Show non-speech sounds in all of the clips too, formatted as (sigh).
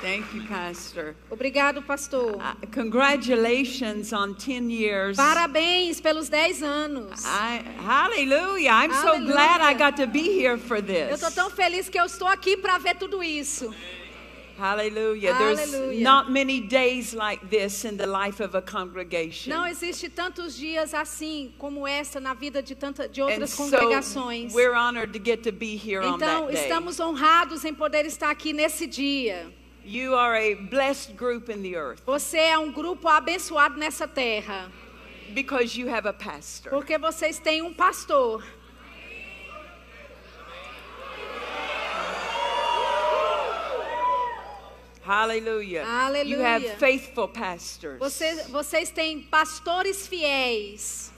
Thank you, Pastor. Obrigado, pastor. Uh, congratulations on 10 years. Parabéns pelos 10 anos. I, hallelujah. I'm so glad I got to be here for Eu this. estou tão feliz que eu estou aqui para ver tudo isso. Hallelujah. There's not many days like this in the life of a congregation. Não existe tantos dias assim como essa na vida de tanta de and outras so congregações. we're honored to get to be here on Então, that day. estamos honrados em poder estar aqui nesse dia. You are a blessed group in the earth Você é um grupo abençoado nessa terra, because you have a pastor. porque vocês têm um pastor. Hallelujah. You Hallelujah. have faithful pastors. Vocês, vocês têm pastores fiéis.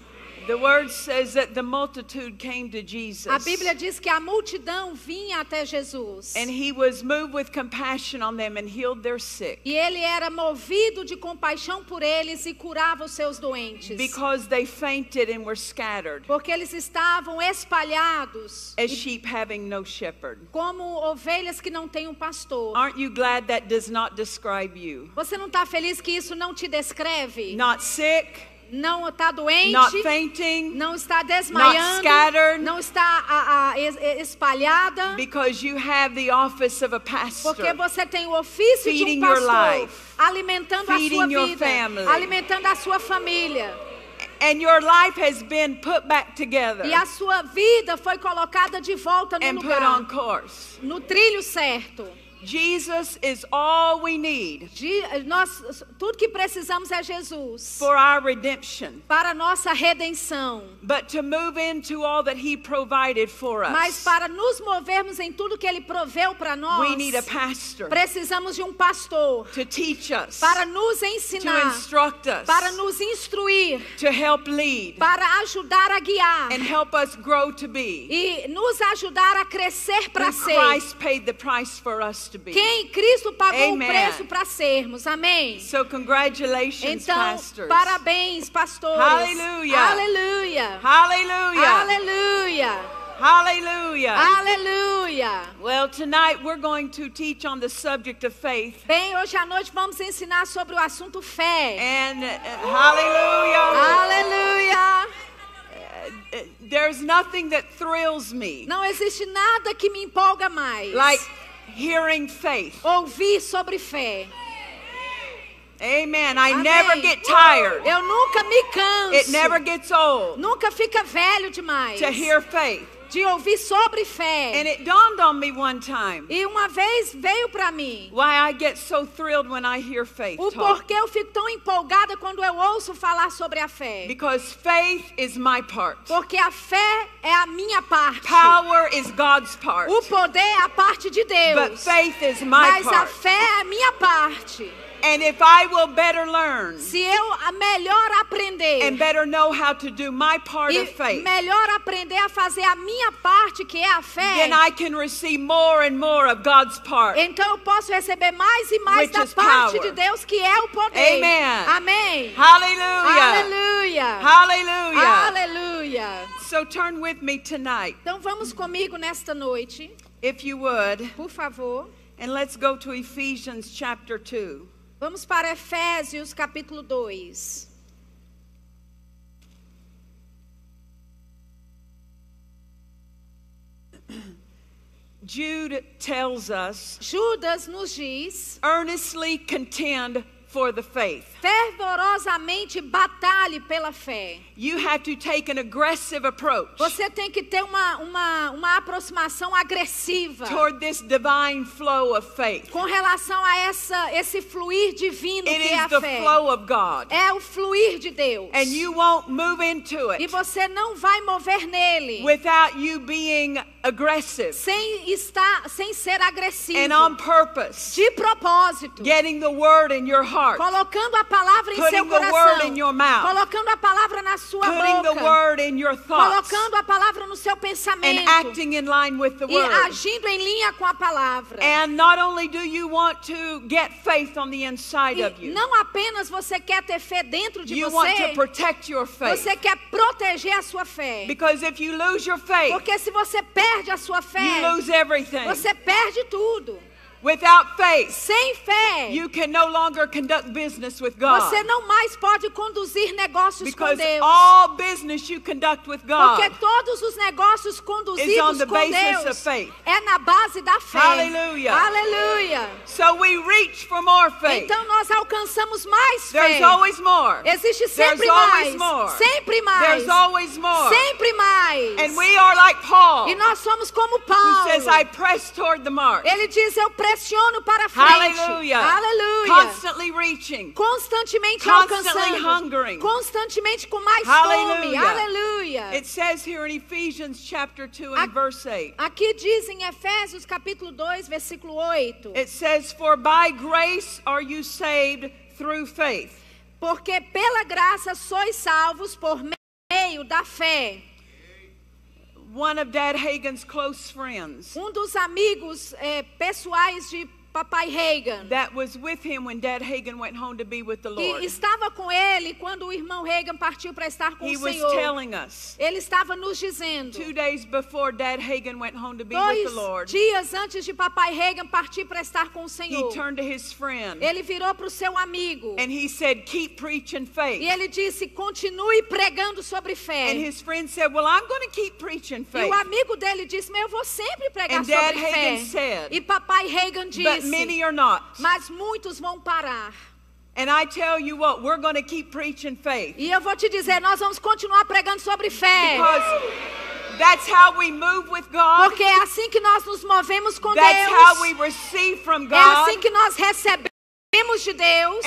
The word says that the multitude came to Jesus. A Bíblia diz que a multidão vinha até Jesus. And he was moved with compassion on them and healed their sick E ele era movido de compaixão por eles e curava os seus doentes. because they fainted and were scattered Porque eles estavam espalhados as sheep having no shepherd. como ovelhas que não têm um pastor. Aren't you glad that does not describe you? Você não está feliz que isso não te descreve? Not sick, Não está doente? not fainting, Não está desmaiando? scattered. Não está a- a- es- espalhada? because you have the office of a pastor. Porque você tem o ofício de um pastor, alimentando a sua your vida, family. alimentando a sua família. And your life has been put back together E a sua vida foi colocada de volta no and put lugar, on course. no trilho certo. Jesus is all we need nós, tudo que precisamos é Jesus for our redemption. para nossa redenção. But to move into all that He provided for Mas us, para nos movermos em tudo que Ele proveu para nós, we need a pastor precisamos de um pastor to teach us, para nos to ensinar, instruct us, para nos instruir, to help lead, para ajudar a guiar and help us grow to be e nos ajudar a crescer para ser Christ paid the price for us to be. quem Cristo pagou Amen. o preço para sermos. Amém. So congratulations, Então, pastors. parabéns, pastores. Hallelujah. Aleluia. Hallelujah. Aleluia. Hallelujah. Aleluia. Well, tonight we're going to teach on the subject of faith. Bem, hoje à noite vamos ensinar sobre o assunto fé. And uh, hallelujah. Aleluia. Uh, There's nothing that thrills me Não existe nada que me empolga mais. like hearing faith. ouvir sobre fé. Amen. I Amém. never get tired. Eu nunca me canso. It never gets old Nunca fica velho demais. to hear faith. De ouvir sobre fé. And it dawned on me one time E uma vez veio para mim why I get so thrilled when I hear faith o porquê eu fico tão empolgada quando eu ouço falar sobre a fé. Because faith is my part. Porque a fé é a minha parte. Power is God's part. O poder é a parte de But Deus. faith is my Mas a part. fé é a minha parte. And if I will better learn Se eu melhor aprender and better know how to do my part of faith, melhor aprender a fazer a minha parte, que é a fé, then I can receive more and more of God's part. então eu posso receber mais e mais da parte power. de Deus, que é o poder. Amen. Amém. Hallelujah. Aleluia. Hallelujah. Aleluia. So turn with me tonight, Então vamos comigo nesta noite, if you would, por favor. and let's go to Ephesians chapter 2. Vamos para Efésios capítulo 2. Jude tells us, Judas nos diz: earnestly contend for the faith. fervorosamente batalhe pela fé. You have to take an aggressive approach Você tem que ter uma, uma, uma aproximação agressiva toward this divine flow of faith. com relação a essa, esse fluir divino It que é is a the fé. flow of God. É o fluir de Deus. And you won't move into E it você não vai mover nele without you being aggressive sem estar, sem ser agressivo. and on purpose, de propósito. getting the word in your heart, Colocando a palavra em Putting seu the coração. word in your mouth. Colocando a palavra na sua putting the boca. word in your thoughts, Colocando a palavra no seu pensamento. acting in line with the E word. agindo em linha com a palavra. And not only do you want to get faith on the inside of E you, não apenas você quer ter fé dentro de you want to você, protect your faith. você quer proteger a sua fé. Because if you lose your faith, Porque se você perde a sua you fé, lose everything. você perde tudo. Without faith, Sem fé, you can no longer conduct business with God. você não mais pode conduzir negócios com Because Deus. all business you conduct with God. Porque todos os negócios conduzidos com basis of Deus faith. é na base da fé. Hallelujah. Aleluia. So we reach for more faith. Então nós alcançamos mais fé. There's always more. Existe sempre There's always mais. more. Sempre mais. There's always more. Sempre mais. And we are like Paul, E nós somos como who Paulo. says, I press toward the mark. Ele diz: Eu pressiono para frente. Hallelujah. Aleluia. Constantly reaching. Constantemente Constantly alcançando. hungering. Constantemente com mais fome. Hallelujah. Aleluia. It says here in Ephesians chapter 2 Ac- and verse 8. Aqui diz em Efésios capítulo 2, versículo 8. It says, For by grace are you saved through faith. Porque pela graça sois salvos por meio da fé. One of Dad Hagen's close friends Um dos amigos eh, pessoais de Papai Reagan. that was with him when Dad Hagen went home to be with the Lord. E estava com ele quando o irmão Reagan partiu para estar com He o was Senhor. telling us Ele estava nos dizendo. two days before Dad Hagen went home to be with Dois the Lord, dias antes de Papai Reagan partir para estar com o he Senhor, turned to his friend ele virou para o seu amigo and he said, Keep preaching e faith. ele disse: continue pregando sobre fé. And his friend said, Well, I'm going to keep preaching E faith. o amigo dele disse: Mas eu vou sempre pregar And Dad sobre Hagin fé. said, e Papai Reagan But many are not. Mas muitos vão parar. And I tell you what, we're going to keep preaching faith. E eu vou te dizer: nós vamos continuar pregando sobre fé. Because that's how we move with God. Porque é assim que nós nos movemos com That's how we Deus. receive from É God. assim que nós recebemos de Deus.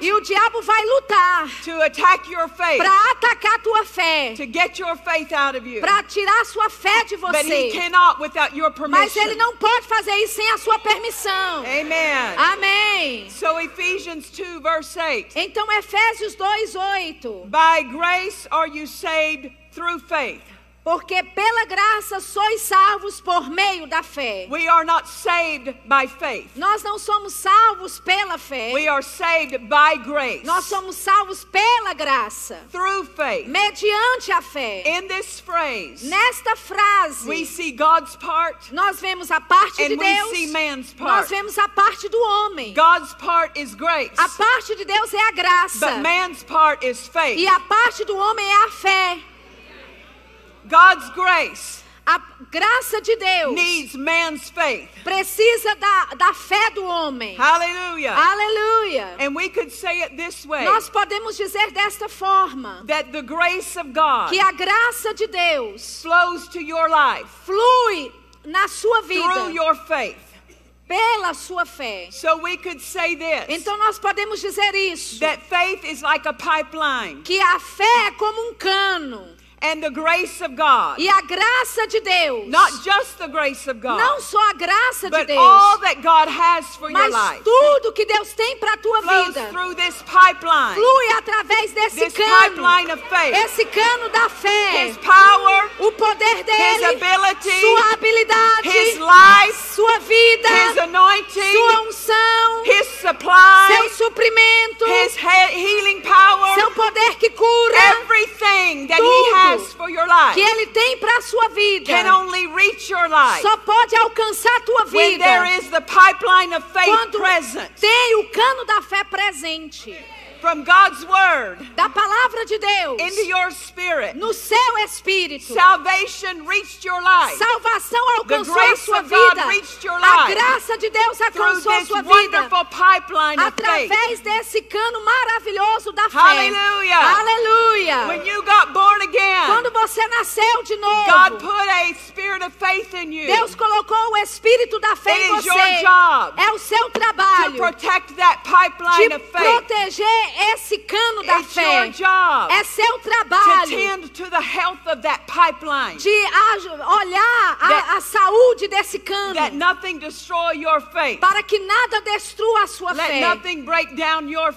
E o diabo vai lutar to attack your faith, para atacar tua fé, to get your faith out of you. para tirar sua fé de But he você. cannot without your Mas ele permission. não pode fazer isso sem a sua permissão. Amen. Amém. So Ephesians 2 verse 8. Então Efésios 2:8. By grace are you saved through faith. Porque pela graça sois salvos por meio da fé. We are not saved by faith. Nós não somos salvos pela fé. We are saved by grace. Nós somos salvos pela graça, Through faith. mediante a fé. In this phrase, Nesta frase, we see God's part nós vemos a parte de and we see Deus, man's nós part. vemos a parte do homem. God's part is grace, A parte de Deus é a graça. but man's part is E faith. a parte do homem é a fé. God's grace A graça de Deus needs man's faith. precisa da, da fé do homem. Hallelujah. Aleluia. And we could say it this way Nós podemos dizer desta forma: that the grace of God que a graça de Deus flows to your life flui na sua through vida your faith. pela sua fé. So we could say this Então nós podemos dizer isso: that faith is like a pipeline, que a fé é como um cano and the grace of God, e a graça de Deus, not just the grace of God, não só a graça de Deus, all that God has for your mas life. tudo que Deus tem para a tua flows vida. through this pipeline, flui através desse this cano, pipeline of faith. esse cano da fé, His power, o poder dele, ability, sua habilidade, His life, sua vida, His anointing, sua unção, His supply, seu suprimento, His he- healing power, seu poder que cura, everything that He Tudo. has your life que ele tem para a sua vida, can only reach your life. Só pode alcançar a tua vida. there is the pipeline of faith quando tem o cano da fé presente, from God's Word da palavra de Deus, into your spirit. no seu espírito. Salvation reached your life Salvação alcançou a sua vida. your A life graça de Deus alcançou a sua vida pipeline através desse cano maravilhoso da fé. Aleluia. When you got born again, Quando você nasceu de novo, God put a spirit of faith in you Deus colocou o espírito da fé It em você. your job É o seu to trabalho protect that pipeline de of faith. proteger esse cano da It's fé. É seu to trabalho tend to the health of that pipeline. de olhar a- saúde desse cano That nothing destroy your faith. para que nada destrua a sua Let fé.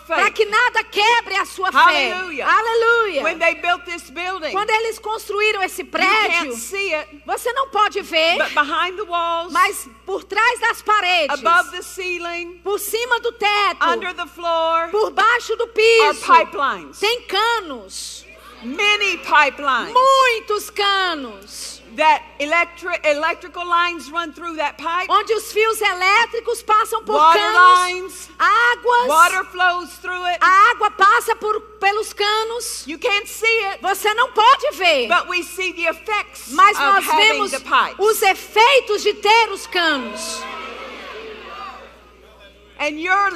Para que nada quebre a sua Hallelujah. fé. Aleluia. When they built this building, Quando eles construíram esse prédio, it, você não pode ver, but behind the walls, mas por trás das paredes, above the ceiling, por cima do teto, under the floor, por baixo do are piso, pipelines. tem canos, Many pipelines. muitos canos. that electric electrical lines run through that pipe. onde os fios elétricos passam por Water canos, lines, águas, water flows through it. a água passa por, pelos canos. You can't see it, Você não pode ver, but we see the effects mas of nós having vemos the pipe. os efeitos de ter os canos. And your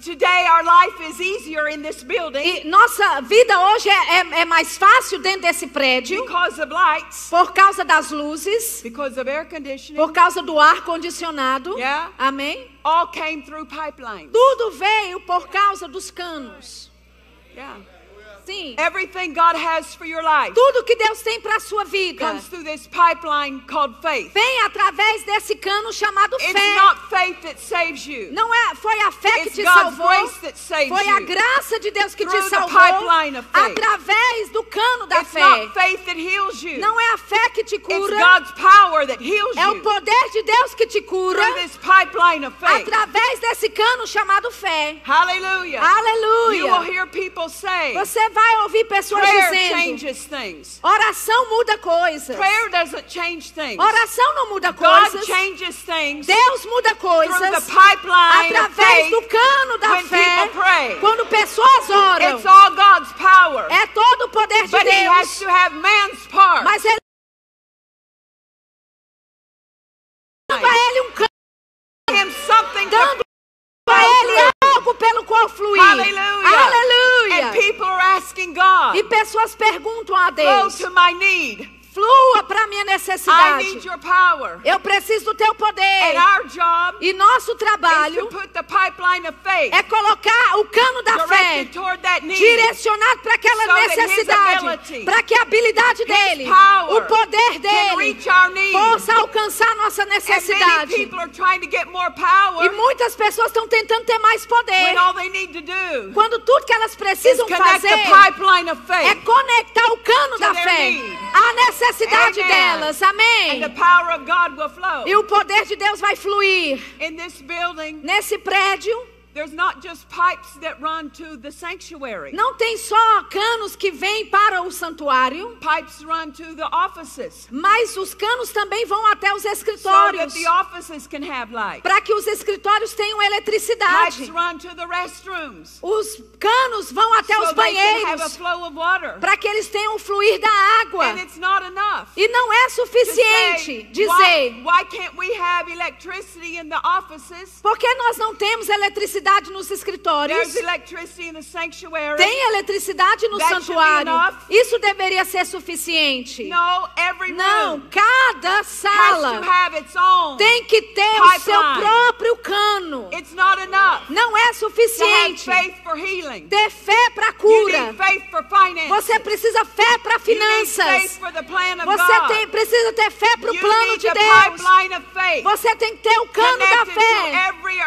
today our life is easier in this building E nossa vida hoje é, é- é mais fácil dentro desse prédio because of lights, por causa das luzes, because of air conditioning. por causa do ar condicionado. Yeah. Amém? All came through pipelines. Tudo veio por causa dos canos. Yeah. Sim. Everything God has for your life Tudo que Deus tem para a sua vida comes through this pipeline called faith. vem através desse cano chamado It's fé. not faith that saves you. Não é, foi a fé que It's te God's salvou. grace that saves Foi a graça de Deus que te salvou pipeline of faith. através do cano da It's fé. not faith that heals you. Não é a fé que te It's cura, God's power that heals é o poder de Deus que te cura through this pipeline of faith. através desse cano chamado fé. Hallelujah. You will Aleluia. hear people say, Você vai ouvir pessoas prayer dizendo: changes things. oração muda coisas. Prayer doesn't change things. Oração não muda God coisas. changes things Deus muda through the coisas pipeline através do cano da when fé. people pray. Quando pessoas oram, It's all God's power. é todo o poder de But He has Deus. to have man's part. Mas ele dando a ele um cano, dando a ele algo pelo qual fluir. Hallelujah. Aleluia. And people are asking God, E pessoas perguntam a Deus: to my need. Flua para minha I need necessidade. your power. Eu preciso do teu And poder. E nosso trabalho é colocar o cano da fé direcionado para aquela necessidade, para que a habilidade dele, o poder dele, possa alcançar nossa necessidade. E muitas pessoas estão tentando ter mais poder, quando tudo que elas is precisam fazer é conectar o cano da fé à necessidade Amen. delas. And Amém. the power of God will flow. E o poder de Deus vai fluir. In this building, Nesse prédio, there's not just pipes that run to the sanctuary. não tem só canos que vêm para o santuário, Pipes run to the offices mas os canos também vão até os so that escritórios. the offices can have light. Para que os escritórios tenham Pipes eletricidade. run to the restrooms Os canos vão até so os banheiros. Para que eles tenham o fluir da água. And it's not enough. E não é suficiente dizer. why, why can't we have electricity in the offices? Por que nós não temos eletricidade nos escritórios? Tem eletricidade no That santuário. Isso deveria ser suficiente. No, Não, cada sala tem que ter o seu próprio cano. Não é suficiente ter fé para cura. Você precisa fé para finanças. Você tem, precisa ter fé para o plano de Deus. Você tem que ter o cano da connected fé every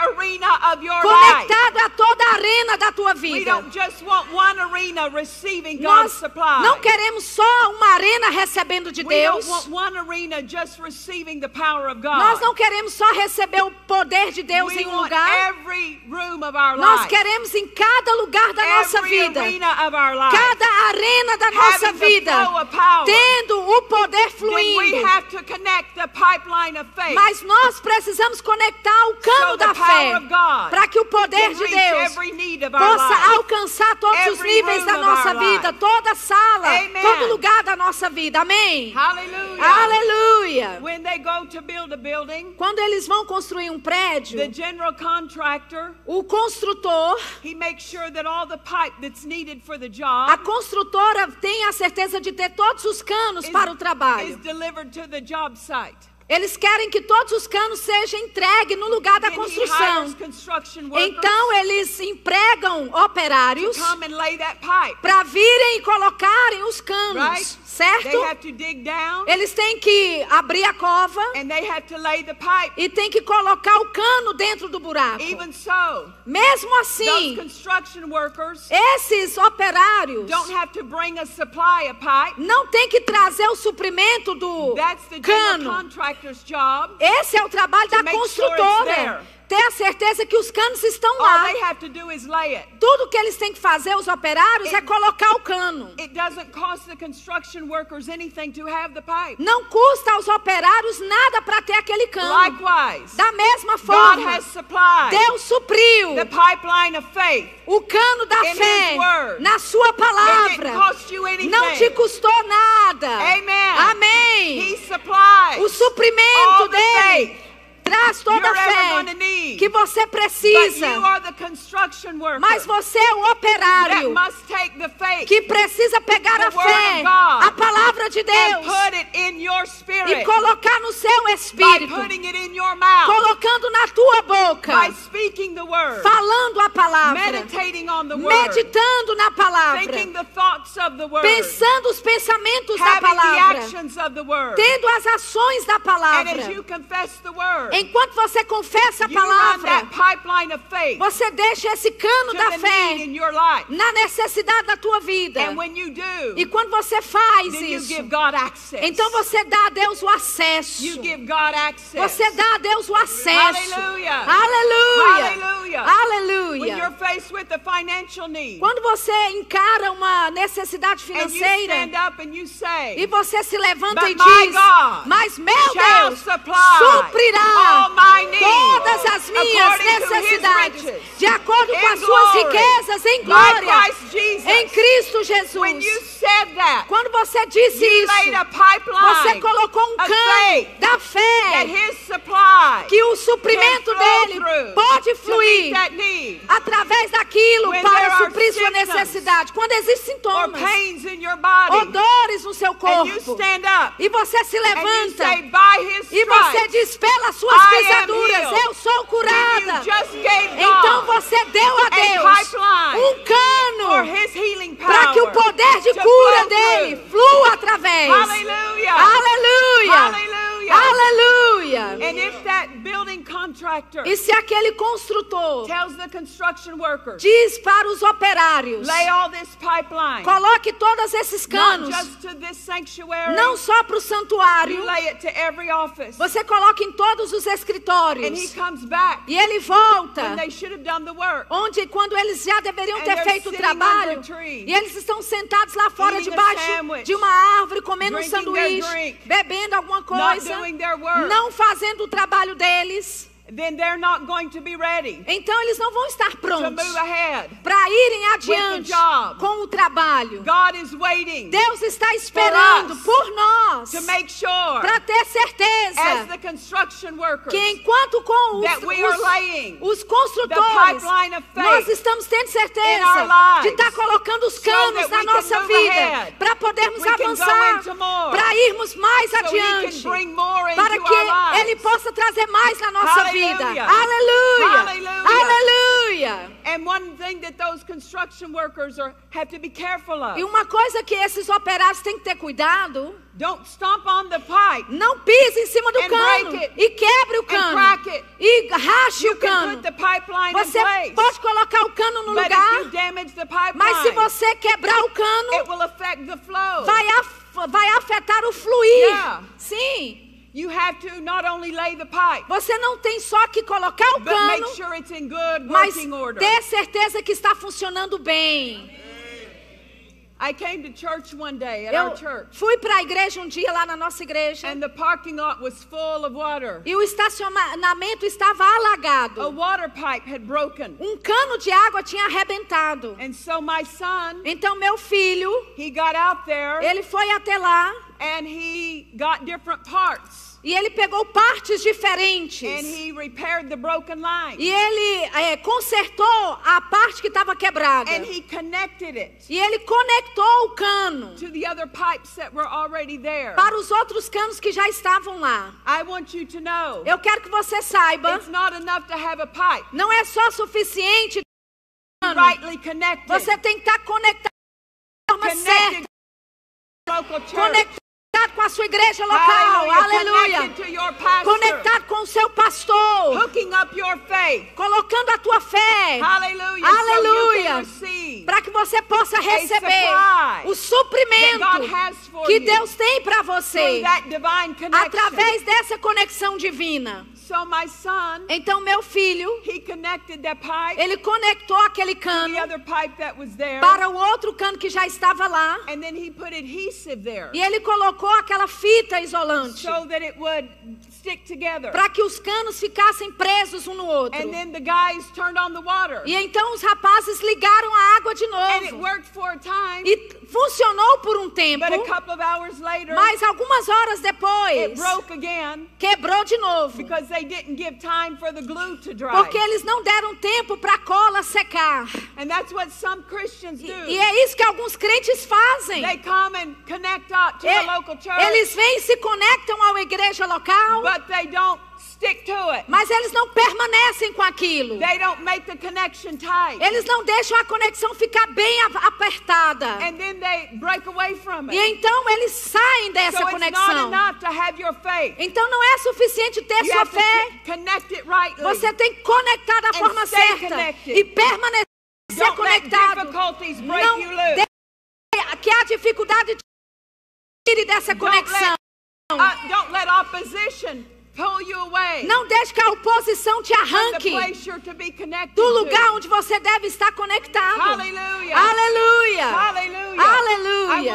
conectado a toda a arena da tua vida. Nós não queremos só uma arena recebendo de Deus. Nós não queremos só receber o poder de Deus em um lugar. Nós queremos em cada lugar da nossa vida, cada arena da nossa vida, tendo o poder fluindo. Mas nós precisamos conectar o cano da fé para que o poder can de Deus possa alcançar todos os níveis da nossa vida, toda sala, todo lugar da nossa vida. Amém. Aleluia. Quando eles vão construir um prédio, the general contractor, o construtor, he makes sure that all the pipe that's needed for the a construtora tem a certeza de ter todos os canos para o trabalho. Eles querem que todos os canos sejam entregues no lugar da construção. Então eles empregam operários para virem e colocarem os canos, certo? They have to dig down Eles têm que abrir a cova e têm que colocar o cano dentro do buraco. Even so, Mesmo assim, construction workers esses operários don't have to bring a supply of pipe. não têm que trazer o suprimento do cano. Esse é o trabalho da construtora. Ter a certeza que os canos estão All lá. they have to do is lay it. Tudo que eles têm que fazer, os operários, é colocar o cano. It to have the pipe. Não custa aos operários nada para ter aquele cano. Likewise, Da mesma God forma, Deus supriu the pipeline of faith. o cano da fé word. na sua palavra. Não te custou nada. Amen. Amém. O suprimento dele faith traz toda a fé need. que você precisa. Mas você é that operário faith que precisa pegar a fé, God, a palavra de Deus, e colocar no seu espírito, mouth, colocando na tua boca, word, falando a palavra, word, meditando na palavra, word, pensando os pensamentos da palavra, tendo as ações da palavra. Enquanto você confessa a palavra, você deixa esse cano da fé na necessidade da tua vida. E quando você faz isso, então você dá a Deus o acesso. Você dá a Deus o acesso. Aleluia. Aleluia. Quando você encara uma necessidade financeira e você se levanta e diz: Mas meu Deus suprirá todas as minhas necessidades de acordo com as suas riquezas em glória em Cristo Jesus. Quando você disse isso, você colocou um cano da fé que o suprimento dele pode fluir através daquilo para suprir sua necessidade. Quando existem sintomas ou dores no seu corpo e você se levanta e você diz pelas suas pisaduras eu sou then you curada. Então você deu a Deus um cano para que o poder de cura dele flua através. Aleluia! Aleluia! Contractor E se aquele construtor tells the construction workers, diz para os operários: coloque todos esses canos, não só para o santuário, você coloca em todos os escritórios. comes back E ele volta. when they should have done the work. Onde, quando eles já deveriam ter feito o trabalho, e eles estão sentados lá fora debaixo de uma árvore, comendo um sanduíche, bebendo alguma coisa, não fazendo o trabalho deles. Then they're not going to be ready Então eles não vão estar to prontos para irem adiante com o trabalho. God is waiting Deus está esperando por nós para ter as certeza the construction workers, que enquanto com os, that we are os, laying os the construtores nós estamos tendo certeza our lives de estar colocando os canos na nossa vida para podermos avançar, para irmos mais adiante, para que. Ele possa trazer mais na nossa Hallelujah. Vida. Aleluia! Hallelujah. Aleluia! And one thing that those construction workers are, have to be careful of, E uma coisa que esses operários têm que ter cuidado, don't stomp on the pipe. não pise em cima do cano it. e quebre o cano it. e rache o can cano. Você pode colocar o cano no but if lugar, pipeline, mas se você quebrar o cano, it will affect the flow. vai, af- vai afetar o fluir. Yeah. Sim. You have to not only lay the pipe, Você não tem só que colocar o cano, sure it's in good mas working order. ter certeza que está funcionando bem. I came to church one day at Eu our church, fui para a igreja um dia lá na nossa igreja and the parking lot was full of water. e o estacionamento estava A alagado. water pipe had broken. Um cano de água tinha arrebentado. And so my son, Então meu filho, he got out there ele foi até lá and he got different parts e ele pegou partes diferentes. and he repaired the broken line. E ele é, consertou a parte que estava quebrada. And he connected it E ele conectou o cano to the other pipes that were already there. para os outros canos que já estavam lá. I want you to know Eu quero que você saiba, it's not enough to have a pipe não é só suficiente cano. Você tem que estar conectado de forma certa, church. Conectado com a sua igreja local. Aleluia. Conectado com o seu pastor, Hooking up your faith. colocando a tua fé. Hallelujah. Aleluia. So para que você possa receber o suprimento que you Deus tem para você através dessa conexão divina. So my son, Então meu filho, he connected that pipe ele conectou aquele cano the other pipe that was there. para o outro cano que já estava lá. And then he put adhesive there E ele colocou aquela fita isolante so that it would stick together. para que os canos ficassem presos um no outro. And then the guys turned on the water. E então os rapazes ligaram a água de And it novo. worked for a time. E funcionou por um tempo, later, mas algumas horas depois again quebrou de novo. because they didn't give time for the glue to dry. Porque eles não deram tempo para a cola secar. And that's what some Christians E, e é isso que alguns crentes fazem. They come and connect up to E- the local church, eles vêm e se conectam à igreja local, but they don't stick to it. mas eles não permanecem com aquilo. They don't make the connection tight. Eles não deixam a conexão ficar bem apertada. And then they break away from E it. então eles saem So dessa it's not conexão. enough to have your faith. Então não é suficiente ter You sua have fé. connect it rightly. Você tem que conectar da And forma stay certa connected. e permanecer Don't let conectado. difficulties break Não you loose. que a dificuldade tire dessa Don't let, conexão. uh, don't let opposition Não deixe que a oposição te arranque do lugar onde você deve estar conectado. Hallelujah. Aleluia. Aleluia.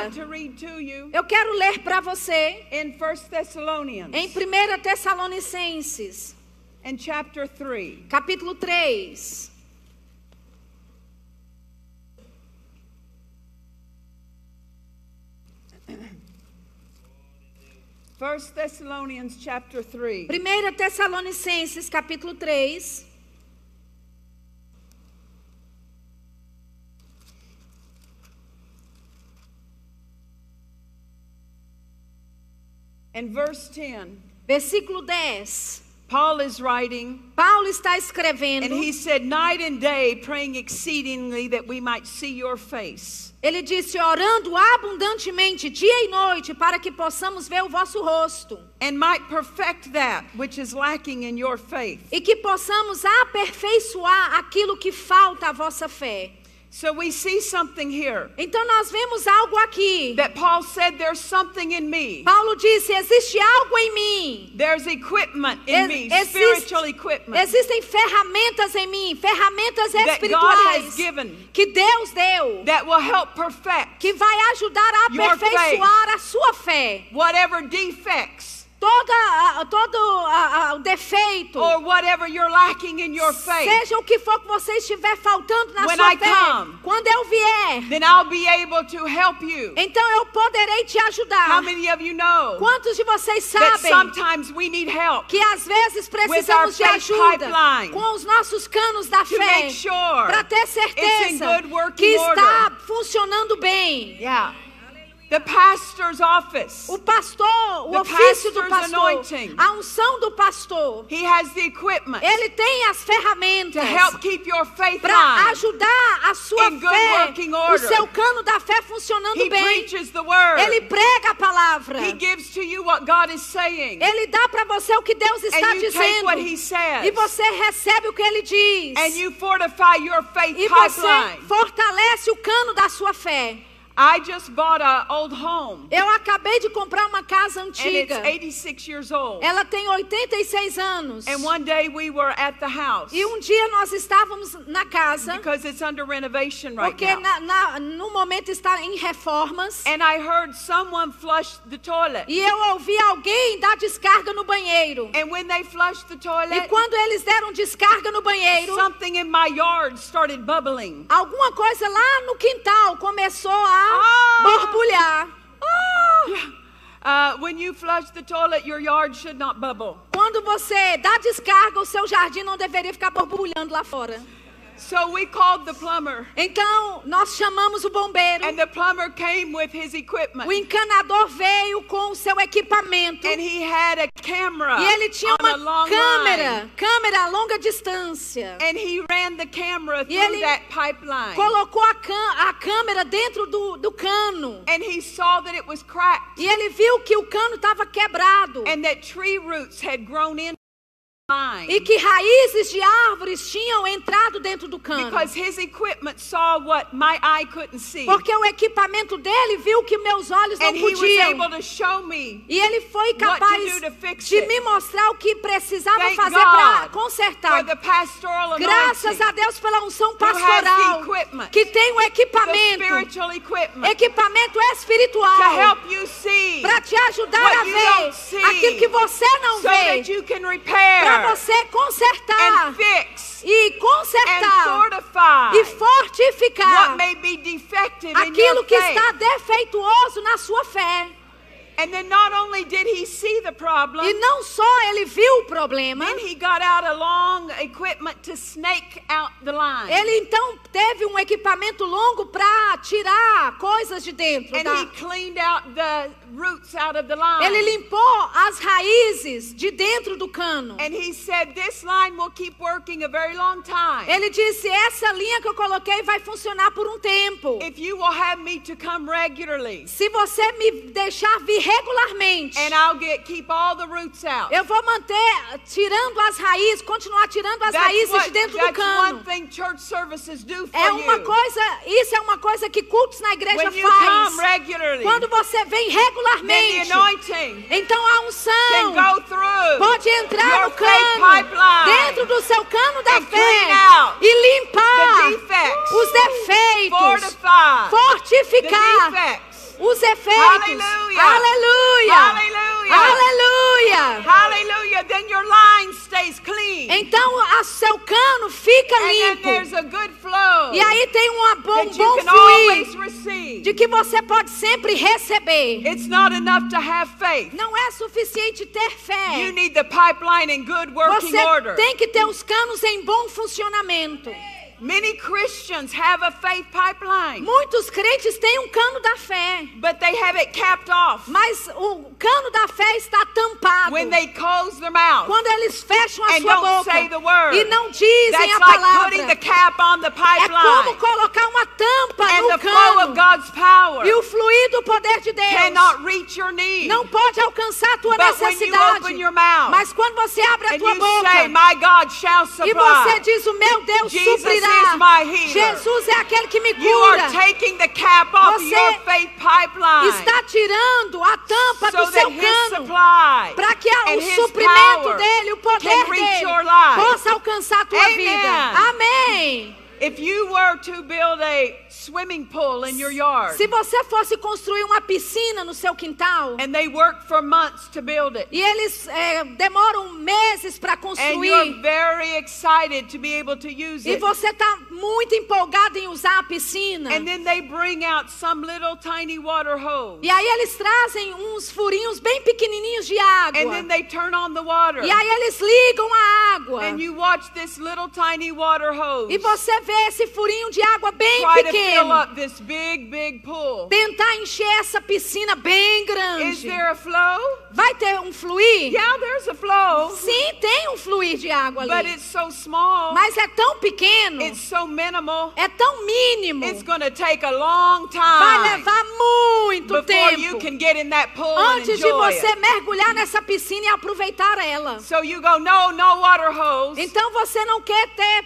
want to read to you Eu quero ler para você in 1 Thessalonians em 1 Tessalonicenses, in chapter 3. capítulo 3. First Thessalonians chapter 3. 1 Tessalonicenses, capítulo 3. In verse 10, Versículo 10. Paul is writing, Paulo está escrevendo. and he said, Night and day praying exceedingly that we might see your face. Ele disse: orando abundantemente dia e noite para que possamos ver o vosso rosto and might perfect that which is lacking in your faith. e que possamos aperfeiçoar aquilo que falta à vossa fé. So we see something here Então nós vemos algo aqui. that Paul said there's something in me. Paulo disse: existe algo em mim. There's equipment in Ex- me, spiritual equipment Existem ferramentas em mim, ferramentas espirituais que Deus deu, that will help perfect que vai ajudar a aperfeiçoar a sua fé. whatever defects Toda, todo o defeito, or whatever you're lacking in your faith. seja o que for que você estiver faltando na When sua I fé, come, quando eu vier, então eu poderei te How ajudar. many of you know Quantos de vocês sabem sometimes we need help que às vezes precisamos de ajuda com os nossos canos da fé sure para ter certeza que está funcionando bem. Yeah. The pastor's office. O pastor, o The ofício do pastor, anointing. a unção do pastor, He has the equipment ele tem as ferramentas to help keep your faith para ajudar a sua in good fé, working o order. seu cano da fé funcionando He bem. preaches the word. Ele prega a palavra. He gives to you what God is saying. Ele dá para você o que Deus está And you take dizendo. what he says. E você recebe o que ele diz. And you fortify your faith E você pipeline. fortalece o cano da sua fé. I just bought an old home. Eu acabei de comprar uma casa And it's antiga. 86 years old. Ela tem 86 anos. And one day we were at the house E um dia nós estávamos na casa, because it's under renovation right porque now. na, na- no momento está em reformas. And I heard someone flush the toilet. E eu ouvi alguém dar descarga no banheiro. And when they flushed the E toilet, quando eles deram descarga no banheiro, something in my yard started bubbling. alguma coisa lá no quintal começou a Ah! borbulhar. Uh, when you flush the toilet, your yard should not bubble. Quando você dá descarga, o seu jardim não deveria ficar borbulhando lá fora. So we called the plumber, Então, nós chamamos o bombeiro. and the plumber came with his equipment. O encanador veio com o seu equipamento. And he had a camera E ele tinha uma câmera, line. câmera a longa distância. And he ran the camera through ele that pipeline. Colocou a, a câmera dentro do, do cano. And he saw that it was cracked E ele viu que o cano estava quebrado. and that tree roots had grown in line. e que raízes de árvores tinham entrado dentro do cano. Because his equipment saw what my eye couldn't see. Porque o equipamento dele viu que meus olhos não And he was podiam. able to show me E ele foi to capaz to fix de it. me mostrar o que precisava Thank fazer para consertar. Graças a Deus pela unção pastoral que tem o equipamento, equipamento to espiritual para te ajudar a ver aquilo que você não so that vê, you can para você consertar e consertar e fortificar aquilo que faith. está defeituoso na sua fé. And then not only did he see the problem, E não só ele viu o problema, then he got out a long equipment to snake out the line. ele então teve um equipamento longo para tirar coisas de dentro. and da- he cleaned out the roots out of the line. Ele limpou as raízes de dentro do cano. and he said, This line will keep working a very long time. Ele disse: essa linha que eu coloquei vai funcionar por um tempo. if you will have me to come regularly, Se você me deixar vir regularmente, and I'll get keep all the roots out. eu vou manter tirando as raízes, continuar tirando as That's, raízes what, de dentro do cano. one thing church services do for É uma you. coisa, isso é uma coisa que cultos na igreja when you come faz. regularly, Quando você vem the regularmente, então a unção pode entrar no cano, dentro do seu cano da fé e limpar os defeitos, fortificar. Os efeitos. Hallelujah. Aleluia! Hallelujah. Aleluia! Hallelujah. Then your line stays clean. Então a seu cano fica and then limpo. there's a good flow E aí tem uma bom, that you bom fluir de que você pode sempre receber. It's not enough to have faith. Não é suficiente ter You fé. need the pipeline in good working Você order. tem que ter os canos em bom funcionamento. Many Christians have a faith pipeline, Muitos crentes têm um cano da fé, but they have it capped off mas o cano da fé está tampado. when they close their mouth. Quando eles fecham a And sua don't boca say the word. e não dizem That's a like putting the palavra. cap on the É como pipeline. colocar uma tampa And no the flow of cano. God's power E o fluir do poder de Deus cannot reach your need. não pode alcançar a tua But when you necessidade. open your mouth Mas quando você abre a tua you say, boca My God shall e você supply. diz: O meu Deus Jesus suprirá. Jesus é aquele que me You cura. are taking the cap off Você your faith pipeline Está tirando a tampa so do seu cano para que o suprimento dele, o poder dele, possa alcançar a tua Amen. vida. Amém. If you were to build a swimming pool in your yard Se você fosse construir uma piscina no seu quintal and they work for months to build it e eles eh, demoram meses para and construir you're very excited to be able to use e você está muito empolgado em usar a piscina and then they bring out some little tiny water hose e aí eles trazem uns furinhos bem pequenininhos de água and then they turn on the water e aí eles ligam a água and you watch this little tiny water hose e você vê esse furinho de água bem try to fill pequeno up this big big pool. Tentar encher essa piscina bem is grande there a flow? Vai ter um fluir? Yeah there's a flow. Sim tem um fluir de água but ali. it's so small. Mas é tão pequeno. It's so minimal. É tão mínimo. It's going to take a long vai time levar muito before you tempo. can get in that pool and antes de enjoy você it. mergulhar nessa piscina e aproveitar ela. So you go, no, no water hose. Então você não quer ter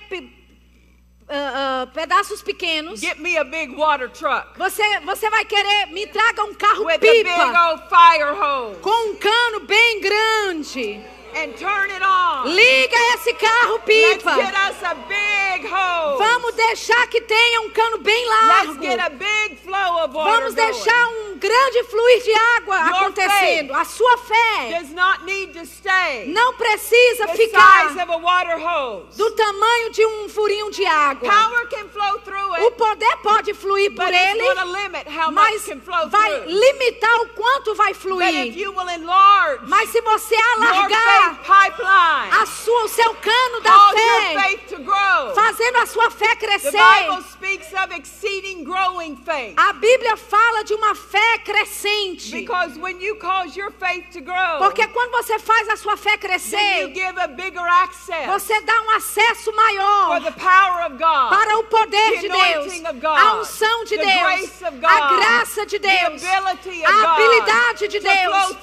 ah, ah, pedaços pequenos. Get me a big water truck Você, você vai querer me traga um carro with a big pipa old fire hose com um cano bem grande. and turn it on. Liga esse carro Let's pipa. get us a big hose. Vamos deixar que tenha um cano bem Let's largo. get a big flow of water Vamos deixar um grande fluir de água Your acontecendo. A sua fé Does not need to stay não precisa ficar do tamanho de um furinho de água. Through O it, poder pode fluir por ele, mas vai limitar o quanto vai fluir. Mas se você alargar a sua, o seu cano da fé, faith to grow. fazendo a sua fé The crescer. A Bíblia fala de uma fé crescente. Because when you cause your faith to grow, Porque quando você faz a sua fé crescer, você dá um acesso for maior the power of God, para o poder de Deus, God, a unção de Deus, God, a graça de Deus, a habilidade de Deus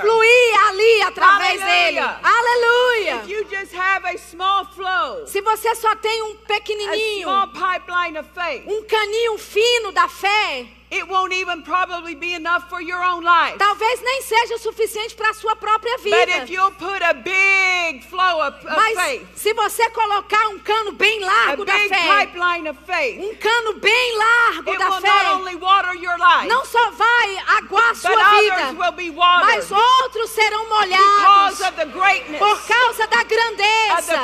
fluir ali através dele. Aleluia. Aleluia. If you just have a small flow, Se você só tem um pequenininho, um caninho fino da fé, it won't even probably be enough for your own life. talvez nem seja o suficiente para a sua própria But vida. if you'll put a big flow of, of Mas faith, se você colocar um cano bem a largo da fé, um cano bem largo it da will not fé, only water your life, não só vai aguar a sua vida, mas outros serão molhados por causa da grandeza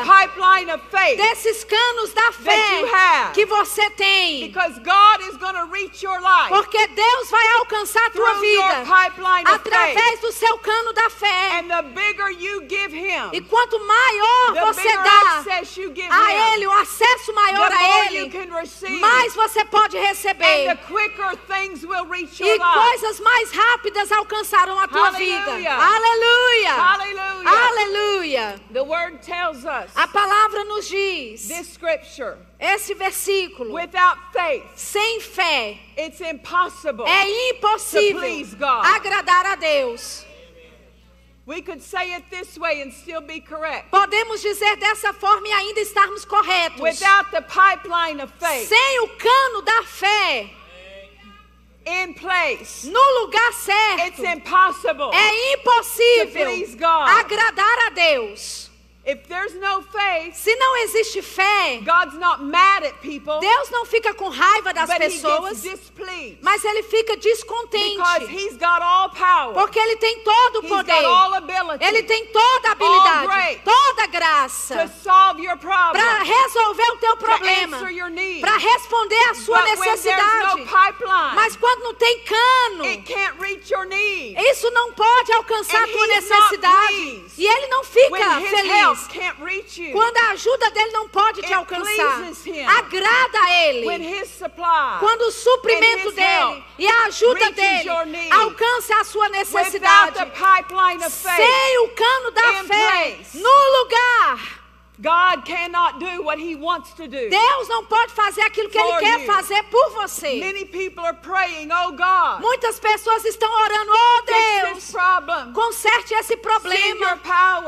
desses canos da fé que você tem. Because God is going to reach your life Porque Deus vai alcançar a tua vida através do seu cano da fé. And the bigger you give Him, E quanto maior the você dá a Ele, o acesso maior a Ele, mais você pode receber. the quicker things will reach E coisas mais rápidas alcançarão a tua vida. Aleluia. Aleluia! Aleluia! A palavra nos diz, esse versículo, without faith, sem fé it's impossible. é To impossível please God. agradar a Deus. We could say it this way and still be correct. Podemos dizer dessa forma e ainda estarmos corretos. Without the pipeline of faith Sem o cano da fé in place, no lugar it's certo, impossible. é impossível To please God. agradar a Deus. If there's no faith, Se não existe fé, God's not mad at people, Deus não fica com raiva das pessoas, mas ele fica because descontente. He's got all power. Porque ele tem todo o He's got poder. all ability Ele tem toda a All habilidade, grace. toda a graça para resolver o teu problema, para responder a sua But necessidade. pipeline, Mas quando não tem cano, isso não pode alcançar a tua necessidade. E ele não fica feliz. Quando a ajuda dele não pode te alcançar, agrada a ele. His supply, Quando o suprimento dele e a ajuda dele alcança a sua necessidade, sem o cano da fé no lugar, God cannot do what He wants to do. Deus não pode fazer aquilo que ele quer you. fazer por você. Many people are praying, oh God, Muitas pessoas estão orando, oh this Deus, problem. conserte esse problema,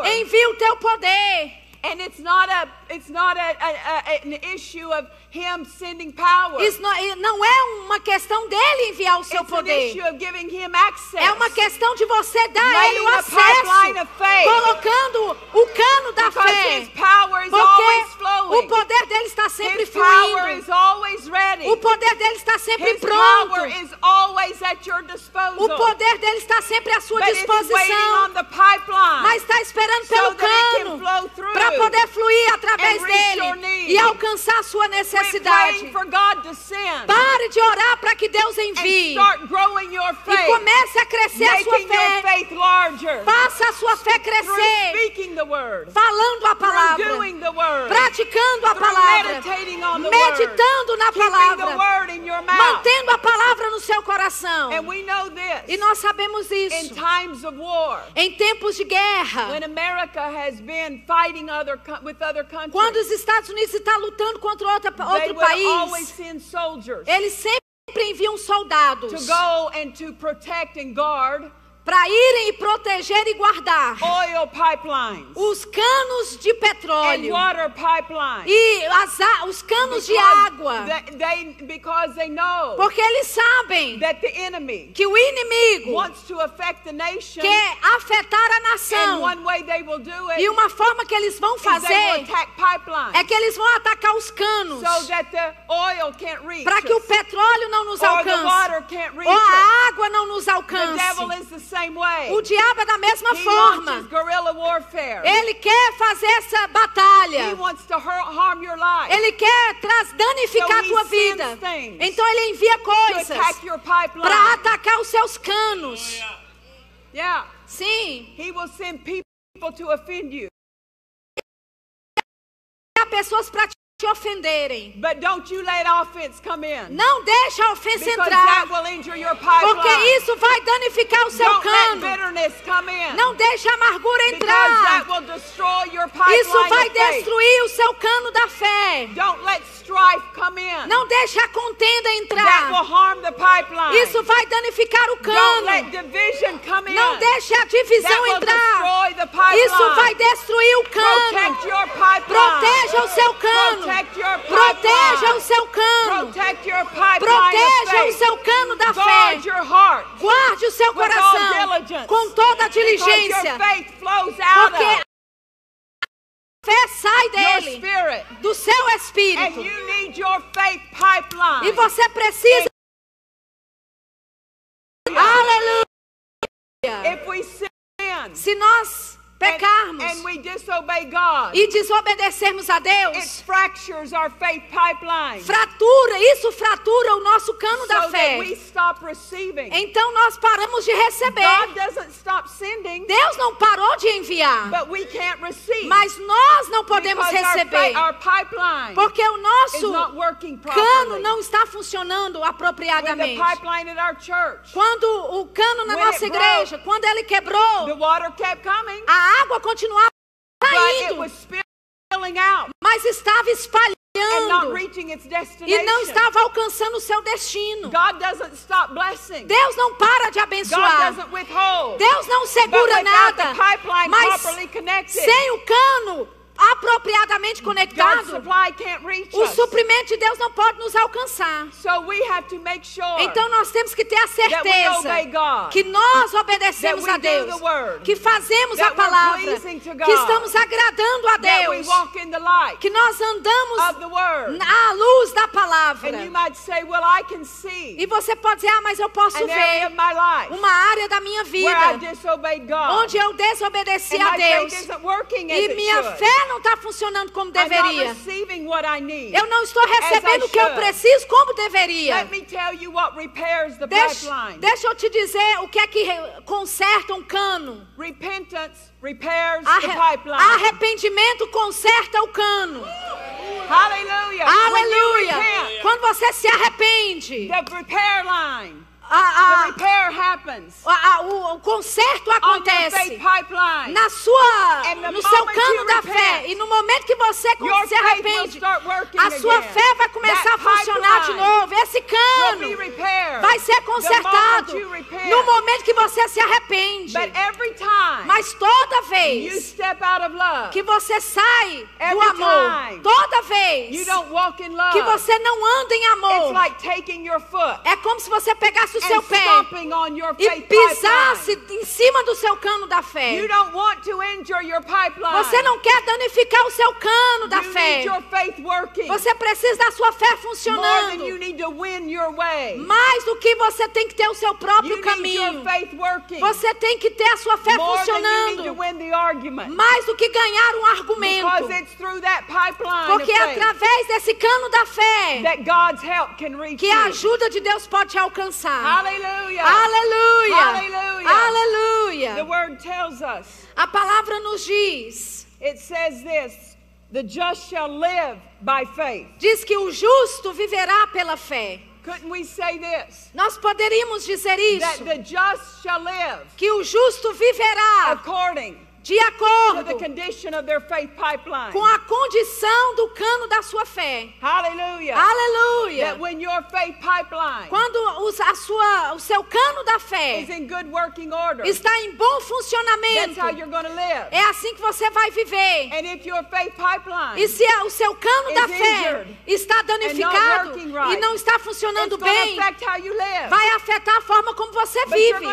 envie o teu poder. And it's not a it's not a, a, an issue of him sending power. Isso não, não é uma questão dele enviar o seu it's an poder. issue of giving him access. É uma questão de você dar a ele o acesso, of faith. colocando o cano da because fé. his power is always Porque flowing. o poder dele está sempre his power fluindo. is always ready. O poder dele está sempre his power pronto. is always at your disposal. O poder dele está sempre à sua but it's waiting disposição. on the pipeline. Mas está esperando so pelo cano para poder fluir através your dele e alcançar a sua necessidade. Pare de orar para que Deus envie start growing your e faith. comece a crescer a sua fé. Faça a sua fé crescer, speaking the word. falando a palavra, praticando a palavra, meditating on the meditando na palavra, mantendo a palavra no seu coração. E nós sabemos In isso. times of war, Em tempos de guerra, when America has been fighting other with other quando os Estados Unidos estão lutando contra outra, outro país, eles sempre enviam soldados para irem e proteger e guardar oil pipelines os canos de and petróleo water pipelines. e as os canos de Because água, they- they, because they know porque eles sabem that the enemy que o inimigo wants to affect the nation, quer afetar a and nação. one way they will do it E uma forma que eles vão fazer é que eles vão atacar os canos so para que o petróleo não nos alcance ou a água não nos alcance. O diabo é da mesma He forma. Ele quer fazer essa He batalha. wants to har- harm your life, Ele quer traz, danificar So a tua vida. Então ele envia coisas para atacar os seus canos. Yeah, Sim. he will send people to offend you. Pessoas para te te ofenderem. But don't you let offense come in. Não deixa a ofensa Because entrar, that will injure your pipeline. porque isso vai danificar o seu Don't let cano. bitterness come in. Não deixe a amargura because that entrar. will destroy your pipeline Isso vai faith. destruir o seu cano da fé. Don't let strife come in. Não deixe a contenda That will entrar. harm the pipeline. Isso vai danificar o Don't let cano. division come in. Não deixe a that divisão will entrar. destroy the pipeline. Isso vai destruir o cano. Protect your pipeline. Proteja o seu cano. Proteja o seu cano. Proteja o seu cano da fé. Guarde o seu coração com toda a diligência. Porque fé sai dele, do seu espírito. E você precisa. Aleluia. Se nós pecarmos disobey God, e desobedecermos a it Deus, fractures our faith pipeline. fratura, isso fratura o nosso cano da so we fé. stop receiving. Então nós paramos de God receber. doesn't stop sending, Deus não parou de enviar, but we can't receive. mas nós não podemos our, receber, fa- our pipeline porque o is nosso not working cano não está funcionando With the apropriadamente. pipeline at our church, Quando o cano na When nossa it igreja, quando ele the quebrou, water kept coming, a água continuava spilling out mas estava espalhando e não estava alcançando o seu destino. Deus não para de abençoar. Deus não segura nada. Mas sem o cano apropriadamente conectado, o suprimento de Deus não pode nos alcançar. So we have to make sure Então nós temos que ter a certeza que nós obedecemos a Deus, que fazemos a palavra, que estamos agradando a Deus, que nós andamos à luz da palavra. E você pode dizer, ah, mas eu posso ver uma área da minha vida onde eu desobedeci a Deus e minha should. Não está funcionando como deveria. need. Eu não estou recebendo o que eu preciso como deveria. Let me tell you what repairs the Deixa, deixa eu te dizer o que é que conserta um cano. Arre- arrependimento conserta o cano. Aleluia. repent, Quando você se arrepende, the repair line, a, repair happens a, a, o, o conserto acontece na sua, no seu cano da fé. E no momento que você se arrepende, a sua fé vai começar a funcionar de novo. Esse will cano vai ser consertado no momento que você se arrepende. But every time Mas toda you vez step out of love, que você sai do amor, toda vez you don't walk in love. que você não anda em It's amor, like taking your foot é como se você pegasse o seu pé e pisasse em cima do seu cano da fé. Você não quer danificar o seu cano da fé. Você precisa da sua fé funcionando. Mais do que você tem que ter o seu próprio caminho. Você tem que ter a sua fé funcionando. Mais do que ganhar um Because argumento. it's through that pipeline Porque é através desse cano da fé que a ajuda de Deus pode te alcançar. Hallelujah. Aleluia! Hallelujah. Aleluia! The word tells us, A palavra nos diz, it says this, the just shall live by faith. diz que o justo viverá pela fé. Couldn't we say this? Nós poderíamos dizer That isso, the just shall live que o justo viverá according de acordo condition of their faith pipeline. com a condição do cano da sua fé. Hallelujah. Aleluia! That when your faith pipeline Quando os- a sua, o seu cano da is fé order, está em bom that's funcionamento, how you're going to live. é assim que você vai viver. And if your faith pipeline E se o seu cano da fé está danificado right, e não está funcionando bem, vai afetar a forma como você But vive.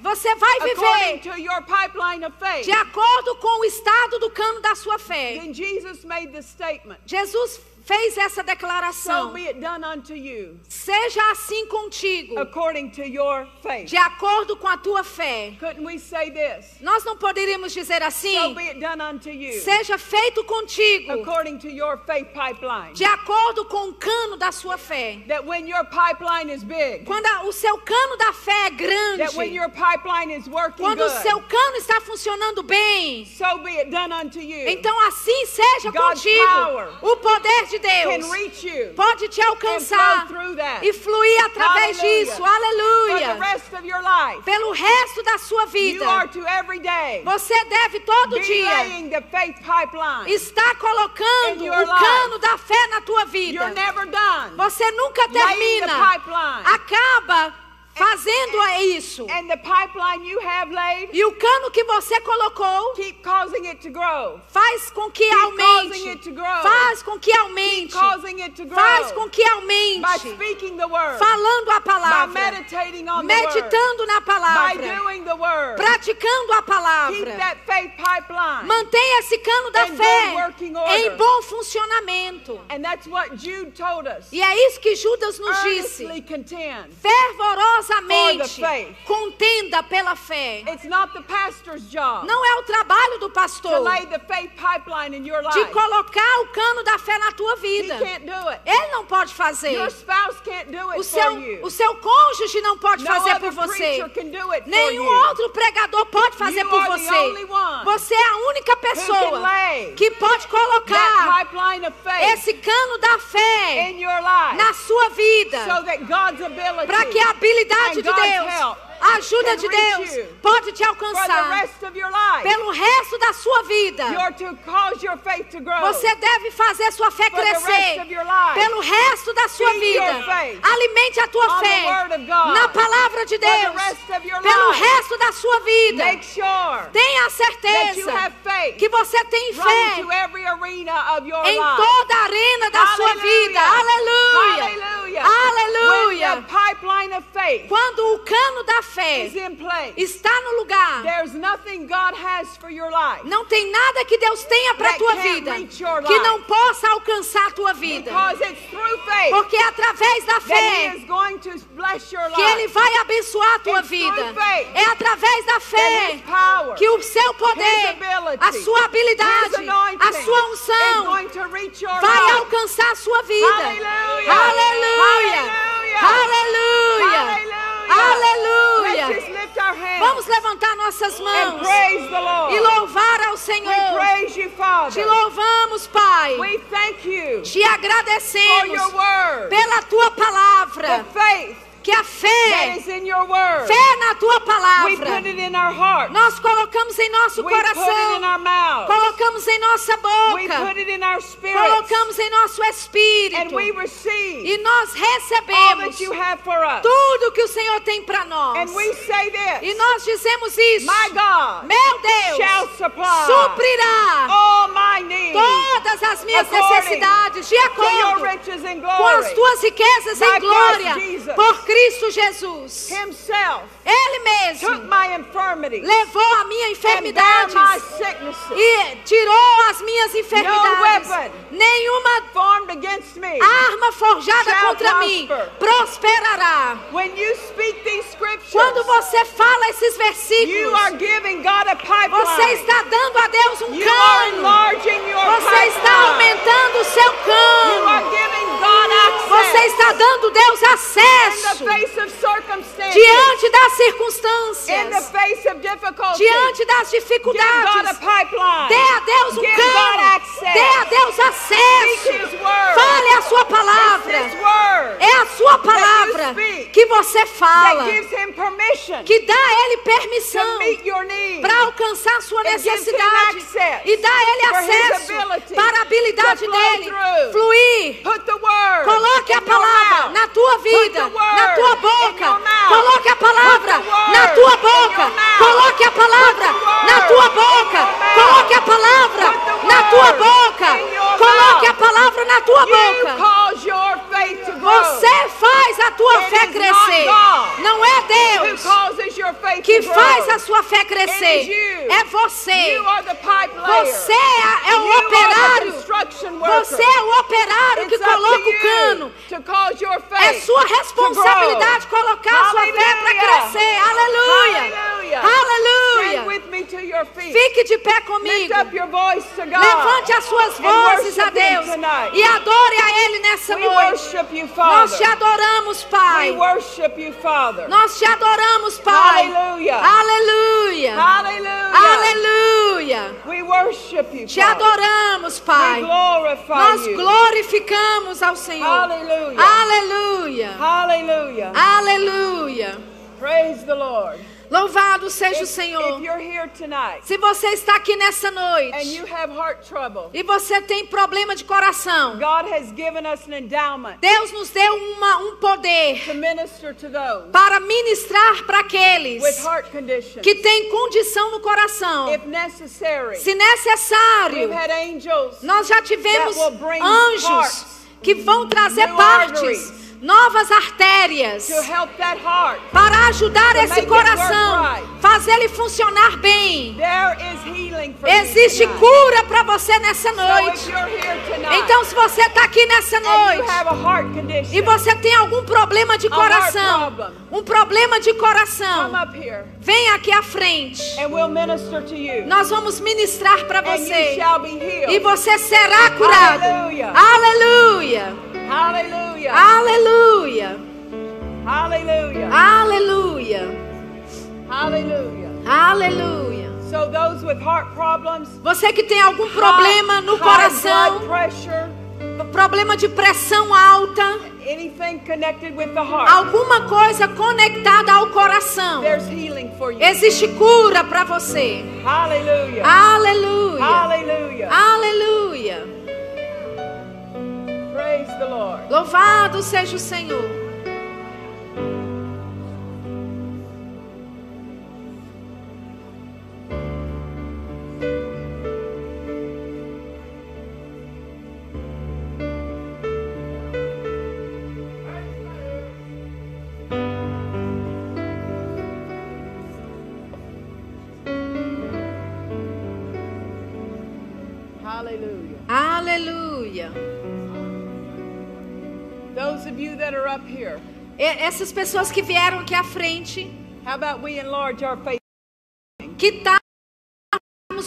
Você vai viver de acordo com o estado do cano da sua fé. Jesus fez essa So declaração: be it done unto you Seja assim contigo, according to your faith. de acordo com a tua fé. Couldn't we say this? Nós não poderíamos dizer So assim: be it done unto you Seja feito contigo, according to your faith pipeline. de acordo com o cano da sua fé. That when your pipeline is big, Quando a- o seu cano da fé é that when grande, your pipeline is working quando o good, seu cano está funcionando bem, so be it done unto you. então assim seja God's contigo. power O poder de Can Deus reach you pode te and alcançar flow through that e fluir através Hallelujah. disso. Aleluia. Pelo resto da sua vida, to every day você deve todo dia estar colocando o cano da fé na tua vida. You're never done. Você nunca termina. Acaba fazendo isso. And the pipeline you have laid, E o cano que você colocou keep causing it to grow. faz com que aumente. grow. Faz com que aumente. grow. Faz com que by aumente. speaking the word, Falando a by palavra. meditating on the word, Meditando na by palavra. doing the word. Praticando a Keep palavra. that faith pipeline. Mantenha esse cano da fé em bom funcionamento. And that's what Jude told us. E é isso que Judas nos disse. Contend. Fervorosamente faith. contenda pela fé. It's not the pastor's job Não é o trabalho do to pastor lay the faith pipeline in your de colocar o cano da fé na tua vida. Ele não pode fazer. Your spouse can't do it O seu, you. o seu cônjuge não pode No fazer por você. Nenhum outro pregador pode fazer You por você. Você é a única pessoa que pode colocar esse cano da fé na sua vida. so Para que a habilidade and de God's Deus, help a ajuda de Deus, pode te alcançar pelo resto da sua vida. Você deve fazer sua fé crescer pelo resto da sua vida. Alimente a tua fé na palavra de Deus pelo resto da sua vida. Tenha certeza que você tem fé em toda a arena da sua vida. Aleluia! Aleluia! Quando o cano da fé está no lugar, não tem nada que Deus tenha para a tua vida que não possa alcançar a tua vida. Porque é através da fé que Ele vai abençoar a tua vida. É através da fé que o seu poder, a sua habilidade, a sua unção vai alcançar a sua vida. Hallelujah. Aleluia! Hallelujah. Aleluia! Vamos levantar nossas and mãos praise the Lord. e louvar ao We Senhor. praise you, Te louvamos, Pai. We thank you Te for agradecemos your word, pela tua palavra, que a fé, fé na tua palavra, nós colocamos em nosso We coração, colocamos em nossa boca, colocamos em nosso espírito. E nós recebemos tudo que o Senhor tem para nós. And we say E this, nós dizemos isso. God Meu Deus suprirá todas as minhas necessidades de acordo com as tuas riquezas em glória por Cristo Jesus. Ele mesmo levou a minha enfermidade e tirou as minhas enfermidades. Nenhuma arma forjada contra mim prosper. prosperará. Quando você fala esses versículos, você está dando a Deus um cano. Você está pipeline. aumentando o seu God Você está dando Deus acesso. diante das circunstâncias, diante das dificuldades. Dê a Deus um access. Dê a Deus acesso. Fale a sua palavra. É a sua palavra que você fala, que dá a Ele permissão para alcançar sua necessidade. e dá a Ele acesso ability a habilidade dele fluir. Coloque a palavra na tua vida, na tua boca. Coloque a palavra na tua boca. Coloque a palavra na tua boca. Coloque a palavra na tua boca. Coloque a palavra na tua boca. Você faz a tua fé crescer. Não é Deus que faz a sua fé crescer. É você. Você é, é o the operário. Você é o operário que coloca o cano. É sua responsabilidade colocar a sua fé para crescer. Aleluia. Aleluia. Fique de pé comigo. Levante as suas vozes a Deus e adore a Ele nessa noite. Nós te adoramos, Pai. Nós te adoramos, Pai. Aleluia. Aleluia. You, Te adoramos, We Pai. Nós glorificamos ao Senhor. Hallelujah. Aleluia. Hallelujah. Aleluia. Praise the Lord. Louvado seja o Senhor. tonight Se você está aqui nessa noite trouble, e você tem problema de coração, Deus nos deu uma, um poder to to para ministrar para aqueles que têm condição no coração. Se necessário, nós já tivemos anjos que vão trazer partes, novas artérias, para ajudar esse coração, fazer ele funcionar bem. Existe cura para você nessa noite. Então, se você está aqui nessa noite e você tem algum problema de coração, um problema de coração, vem aqui à frente. Nós vamos ministrar para você e você será curado. Aleluia. Aleluia. Aleluia. Hallelujah. Aleluia. Hallelujah. Aleluia. So those with heart problems, Você que tem algum problema no high blood coração, pressure, problema de pressão alta, anything connected with the heart, alguma coisa conectada ao coração, there's healing for you. existe cura para você. Hallelujah. Aleluia. Hallelujah. Aleluia. Louvado seja o Senhor. That are up here, essas pessoas que vieram aqui à frente, how about we enlarge our faith? que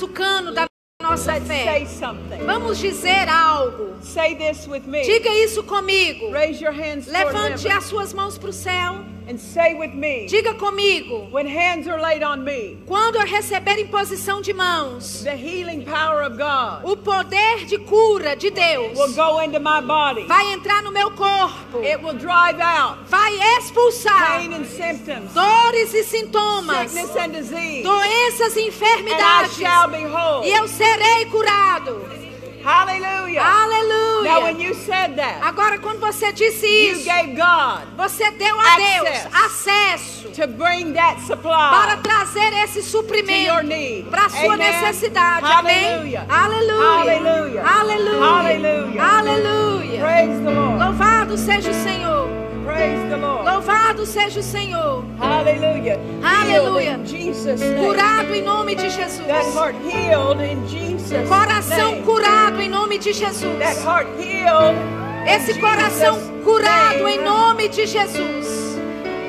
o cano da nossa Let's fé. say something. Vamos dizer algo. Say this with me. Diga isso comigo. Raise your hands Levante as suas mãos para o céu. And say with me. Diga comigo. When hands are laid on me, Quando eu receber imposição de mãos, the healing power of God o poder de cura de Deus will go into my body. vai entrar no meu corpo, It will drive out vai expulsar pain and symptoms, dores e sintomas, sickness and disease, doenças e and I enfermidades, shall be whole. e eu serei curado. Hallelujah. Now, when Aleluia. you said that, Agora, quando você disse you isso, gave God você deu a Deus acesso to bring that para supply trazer esse suprimento para a sua Amen. necessidade. Amém? Hallelujah. Aleluia. Hallelujah. Aleluia. Hallelujah. Aleluia. The Lord. Louvado seja o Senhor. Praise the Lord. Louvado seja o Senhor. Jesus' name. Curado em nome de Jesus. That heart healed in Jesus' Coração name. curado em nome de Jesus. That heart healed. Esse coração Jesus' curado name. em nome de Jesus.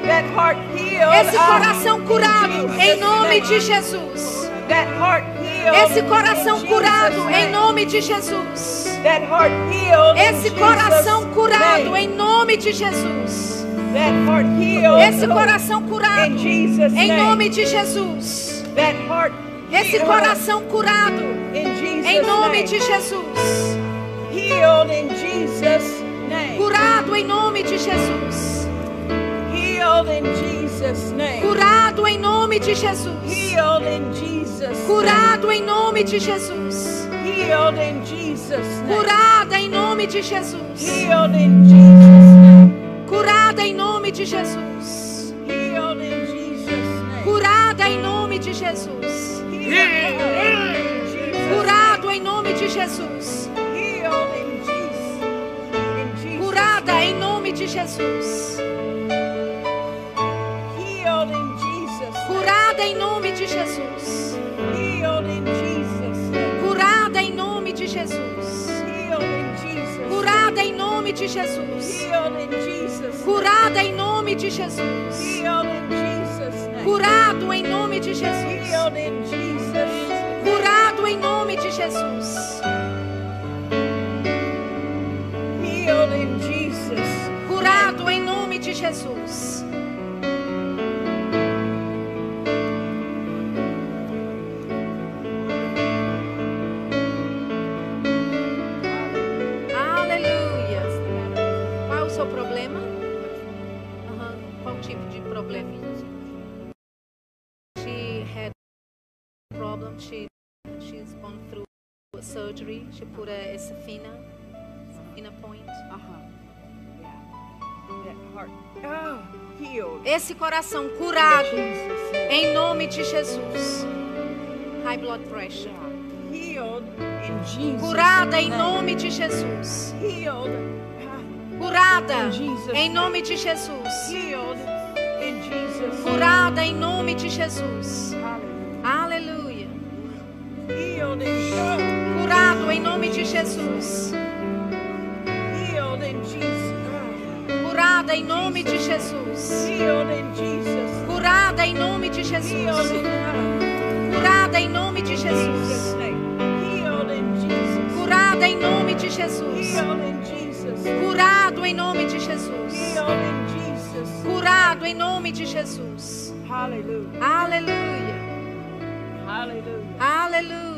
That heart healed. Esse coração curado Jesus' em nome de name. Jesus. That heart healed. Esse coração curado em nome de Jesus. That heart healed. in Esse coração Jesus' curado name. em nome de Jesus. That heart healed. Esse coração curado in Jesus' em nome de Jesus. That heart Esse coração curado in Jesus' em nome name. de Jesus. Healed in Jesus' name. Curado em nome de Jesus. Healed in Jesus' name. Curado em nome de Jesus. Healed in Jesus' name. Curado em nome de Jesus. Healed in Jesus' name. Curada em nome de Jesus. Healed in Jesus' name. Curada em nome de Jesus. Healed in Jesus' name. Curada em nome de Jesus. Curado em nome de Jesus. Curada em nome de Jesus. Healed in Jesus. Curada em nome de Jesus. Nome de Jesus. Curada em nome de Jesus. Curado em nome de Jesus. Curado em nome de Jesus. Curado em nome de Jesus. Surgery. She put a, a safina, safina point. Uh-huh. Oh, healed. Esse coração curado em nome de Jesus. High blood pressure. Curada em nome de Jesus. Curada em nome de Jesus. Curada em nome de Jesus. Aleluia. Em nome de Jesus. Curada em nome de Jesus. Curada em nome de Jesus. Curada em nome de Jesus'. Curada em nome de Jesus. Curado em nome de Jesus. Curado em nome de Jesus. Hallelujah. Aleluia. Hallelujah.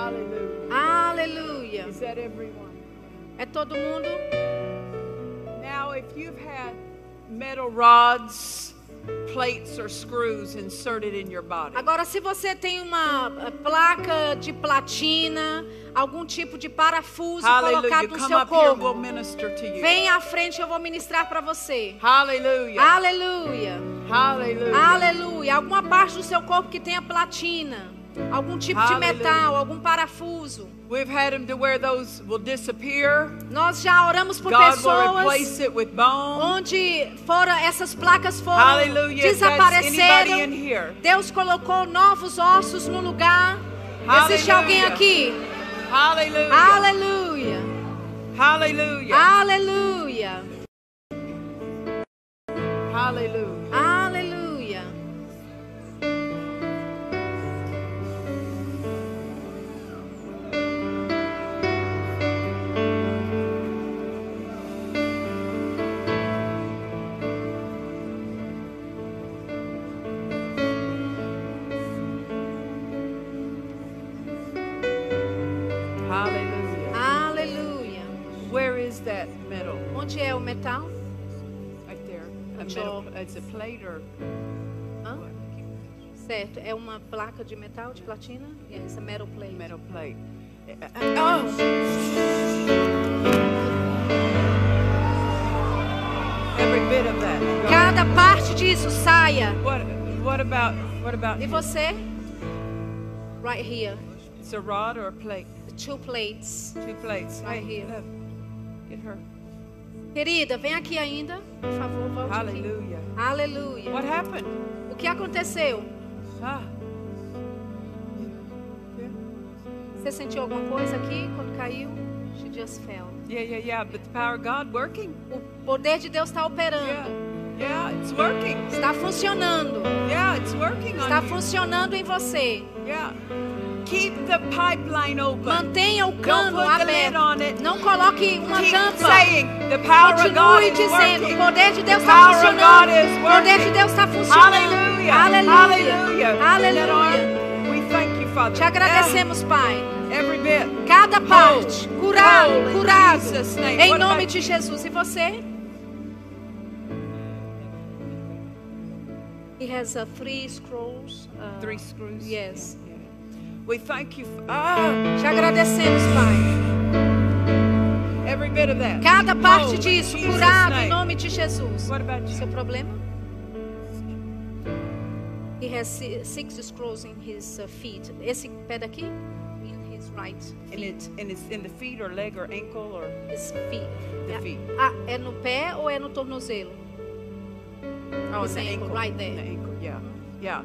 Aleluia. Hallelujah. Aleluia. Is that everyone? É todo mundo? Now, if you've had metal rods, plates, or screws inserted in your body, Agora, se você tem uma eh, placa de platina, algum tipo de parafuso hallelujah, colocado no come seu we'll corpo, you. vem à frente, eu vou ministrar para você. Hallelujah. Aleluia. Hallelujah. Aleluia. Alguma parte do seu corpo que tenha platina, algum tipo de Aleluia. metal, algum parafuso. We've had them to where those will disappear. Nós já oramos por God will pessoas replace it with bone. onde foram essas placas foram Hallelujah. Anybody in desapareceram. here. Deus colocou novos ossos no lugar. Existe alguém Hallelujah. aqui? Hallelujah. Aleluia. Hallelujah. Aleluia. Hallelujah. Aleluia. Metal. It's a Hã? Certo. É uma placa de metal, de platina? Yes, a metal plate. metal plate. Oh. Every bit of that. Go. Cada parte disso saia. What? What about? What about? E você? Right here. It's a rod or a plate? Two plates. Two plates. Right here. Get her. Querida, vem aqui ainda. Por favor, volte aqui. Hallelujah. Aleluia. What happened? O que aconteceu? Ah. Você sentiu alguma coisa aqui quando caiu? She just fell. Yeah, yeah, yeah. But the power of God working. O poder de Deus está Yeah. operando. Yeah, it's working. Está funcionando. Yeah, it's working Está on you. funcionando em você. Yeah. Keep the pipeline open. Mantenha o cano aberto. Não coloque uma Keep tampa. saying the power of God Continue is dizendo, o poder de Deus está funcionando. O poder de. Deus está funcionando. Aleluia. Aleluia. That arm, We thank you, Father. Te agradecemos, Pai. Every bit. Cada parte, curado, curado. Em nome de Jesus. E você? He has uh, three scrolls. uh, Three screws. Yes. We thank you. For, ah, Te agradecemos, Pai. every bit of that. Cada parte in disso, curado em nome de Jesus. What about Seu problema? He has si- six scrolls in his uh, feet. Esse pé daqui? In his right And it's and it's in the feet or leg or ankle or His feet. The feet. Ah, é no pé ou é no tornozelo? oh, His ankle, ankle. right there. The ankle. Yeah. Yeah.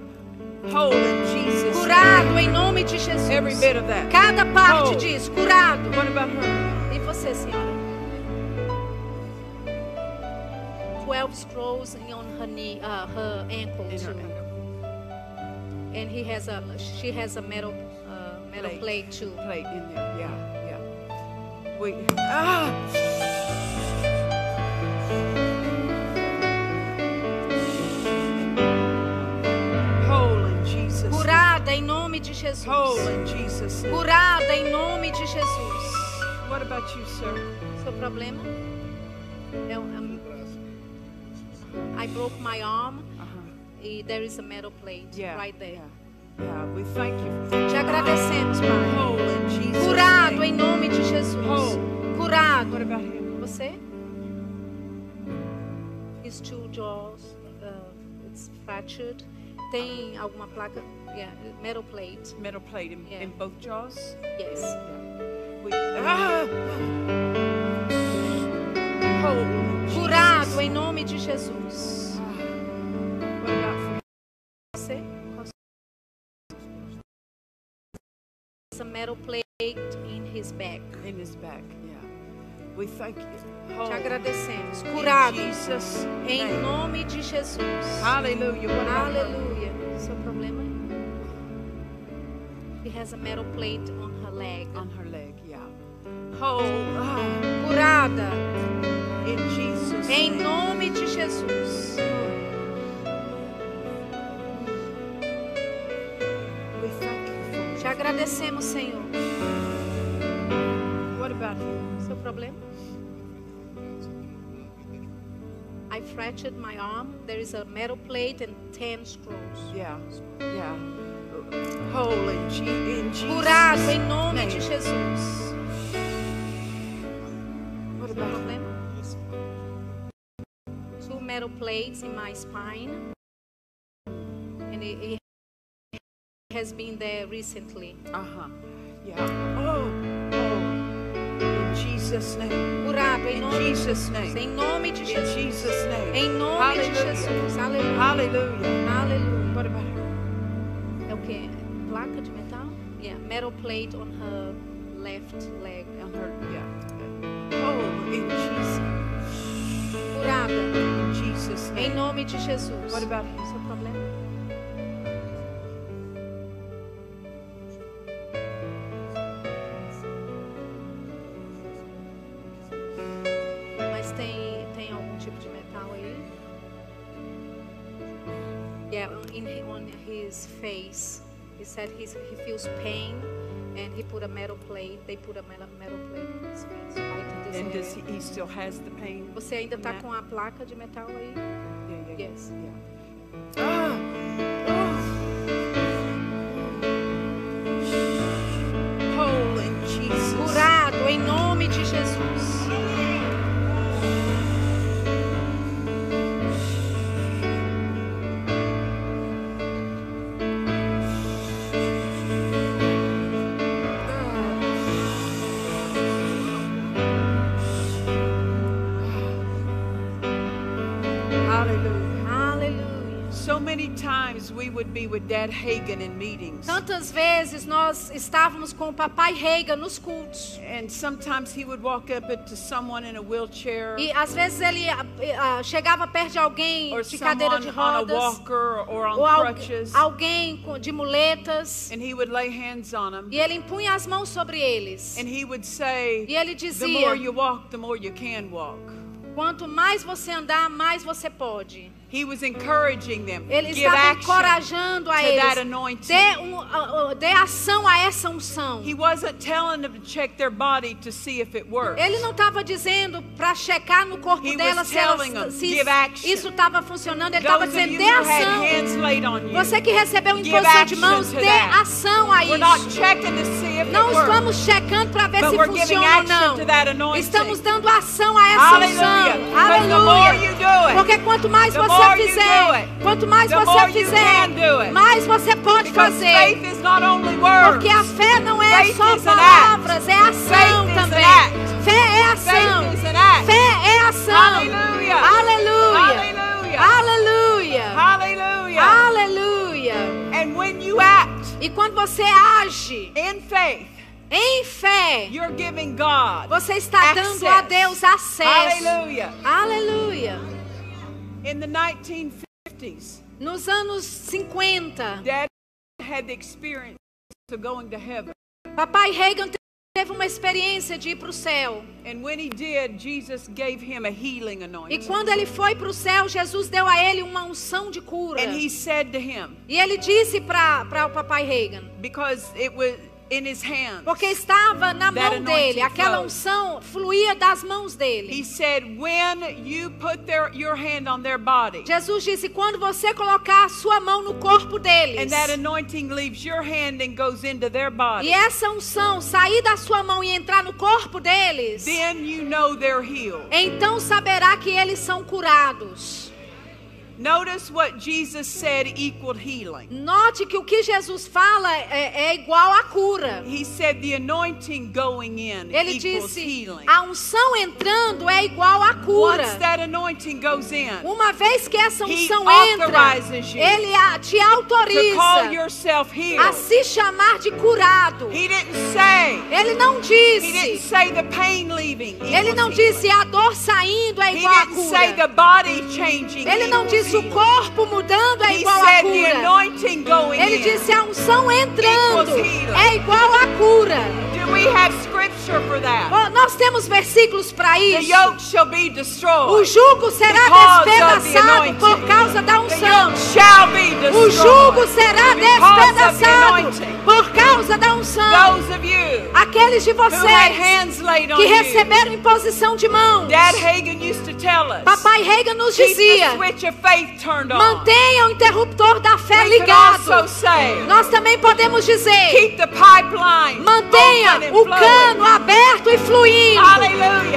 Whole in Jesus. Curado em nome de Jesus. Every bit of that. Cada parte Whole. disso, curado. What about her? E você, senhora? Twelve strolls on her knee, uh, her ankle in too. Her ankle. And he has a, she has a metal, uh, metal plate. plate too. Plate in there, yeah, yeah. Wait. Ah. Jesus. Curada em nome de Jesus. What about you, sir? Seu problema? Um- é um- I broke my arm. Uh-huh. E there is a metal plate Yeah. right there. Yeah. We thank you. Te agradecemos, Pai. Curado em nome de Jesus. Curado. What about him? Você? His two jaws, uh, it's fractured. Tem alguma placa? Yeah, metal plate. Metal plate in, Yeah. in both jaws. Yes. We, ah. Jesus. Curado em nome de Jesus. Você? There's a metal plate in his back. in his back? Yeah. We thank you. Te Whole agradecemos. Curado em nome de Jesus. Her? Aleluia. Seu problema? She has a metal plate on her leg. On her leg, yeah. Whole ah, (gasps) Curada in Jesus. em nome de Jesus. We thank you. Te agradecemos, Senhor. What about him? Seu problema? I fractured my arm. There is a metal plate and 10 screws. Yeah. Yeah. In, Jesus. Curado em nome de Jesus. What about problema? Two metal plates in my spine. And it, it has been there recently. Uh huh. Yeah. Oh. Oh. In Jesus' name. Curado em In nome, Jesus' name. em nome de In Jesus. Jesus' name. Em nome de Hallelujah. Jesus. Aleluia. Hallelujah. Aleluia. What about her? É o quê? Metal? Yeah, metal plate on her left leg. On her, yeah. Oh, in Jesus. Curada. In Jesus' Em name. nome de Jesus. What about him? Seu problema? Said he's, he feels pain and he put a metal plate. They put a metal, metal plate on his face. Right in this And does he, he still has the pain? Você ainda tá Né? com a placa de metal aí? Yeah, yeah. Yes. Yeah. Ah. Oh. Tantas vezes nós estávamos com o papai Reiga nos cultos. And sometimes he would walk up to someone in a wheelchair E às vezes ele ah, chegava perto de alguém or de cadeira de rodas walker ou al- crutches. alguém de muletas. And he would lay hands on them. E ele impunha as mãos sobre eles. And he would say, E ele The dizia: more you walk, the more you can walk. Quanto mais você andar, mais você pode. He was encouraging them. Ele Give estava encorajando a to eles. that anointing. Dê, um, ah, dê ação a essa unção. He wasn't telling them to check their body to see if it worked. Ele não estava dizendo para checar no corpo He dela was se, ela, telling them, se isso estava funcionando. Ele estava dizendo: dê ação. Você que recebeu imposição de mãos, to dê ação a we're not isso. checking to see if Não it works. estamos checando para ver But se funciona ou action to that não. Estamos dando ação a essa Hallelujah. unção. It, Porque quanto mais the você fizer, quanto mais você fizer, mais você pode fazer. Porque a fé não é só palavras, é ação também. act. Fé é ação. Fé é ação. Aleluia. Aleluia. Aleluia. And when you act E quando você age in faith, em fé, you're giving God você está dando a access. Deus acesso. Hallelujah. Aleluia. In the 1950s, Nos anos 50, Dad had the experience of going to heaven. Papai Reagan teve uma experiência de ir para o céu. And when he did, Jesus gave him a healing E quando ele foi para o céu, Jesus deu a ele uma unção de cura. And he said to him, E ele disse para o papai Reagan, because it was porque estava na That mão dele, aquela unção fluía das mãos he dele. said, when you put their, your hand on their body, Jesus disse: quando você colocar a sua mão no corpo deles, and that anointing leaves your hand and goes into their body, e essa unção sair da sua mão e entrar no corpo deles, então saberá que eles são curados. Notice what Jesus said equaled healing. Note que o que Jesus fala é, é igual à cura. He said the anointing going in Ele equals disse: healing. a unção entrando é igual à cura. Once that anointing goes in, Uma vez que essa He unção entra, authorizes you ele a- te to call autoriza yourself a healed. se chamar de curado. He didn't say, Ele não he didn't disse, say the pain leaving. ele não healing. disse a dor saindo é He igual à didn't say the cura. body changing. Ele não equals disse o corpo mudando é igual à cura. Ele disse a unção entrando é igual à cura. Nós temos versículos para isso. O jugo será despedaçado por causa da unção. O jugo será despedaçado por causa da unção. Aqueles de vocês que receberam imposição de mãos. Papai Reagan nos dizia: mantenha o interruptor da fé ligado. Nós também podemos dizer: keep the pipeline mantenha o cano aberto e fluindo.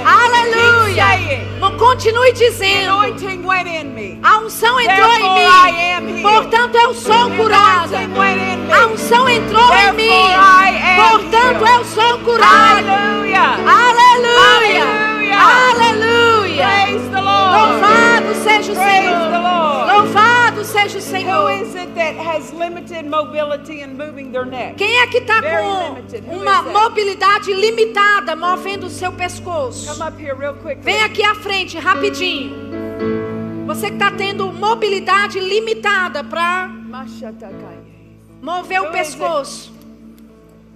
Aleluia. Continue dizendo: a unção entrou em mim. Portanto, eu sou curada. me. A unção entrou em mim. Portanto, eu sou curada. Hallelujah. Aleluia! Aleluia. Aleluia! Praise the Lord. Louvado seja o Senhor! Louvado seja o Who Senhor! is it that has limited mobility and moving their neck? Quem é que está com uma mobilidade limitada movendo o seu pescoço? Come up here real quick. Vem aqui à frente, rapidinho. Você que está tendo mobilidade limitada para mover o pescoço.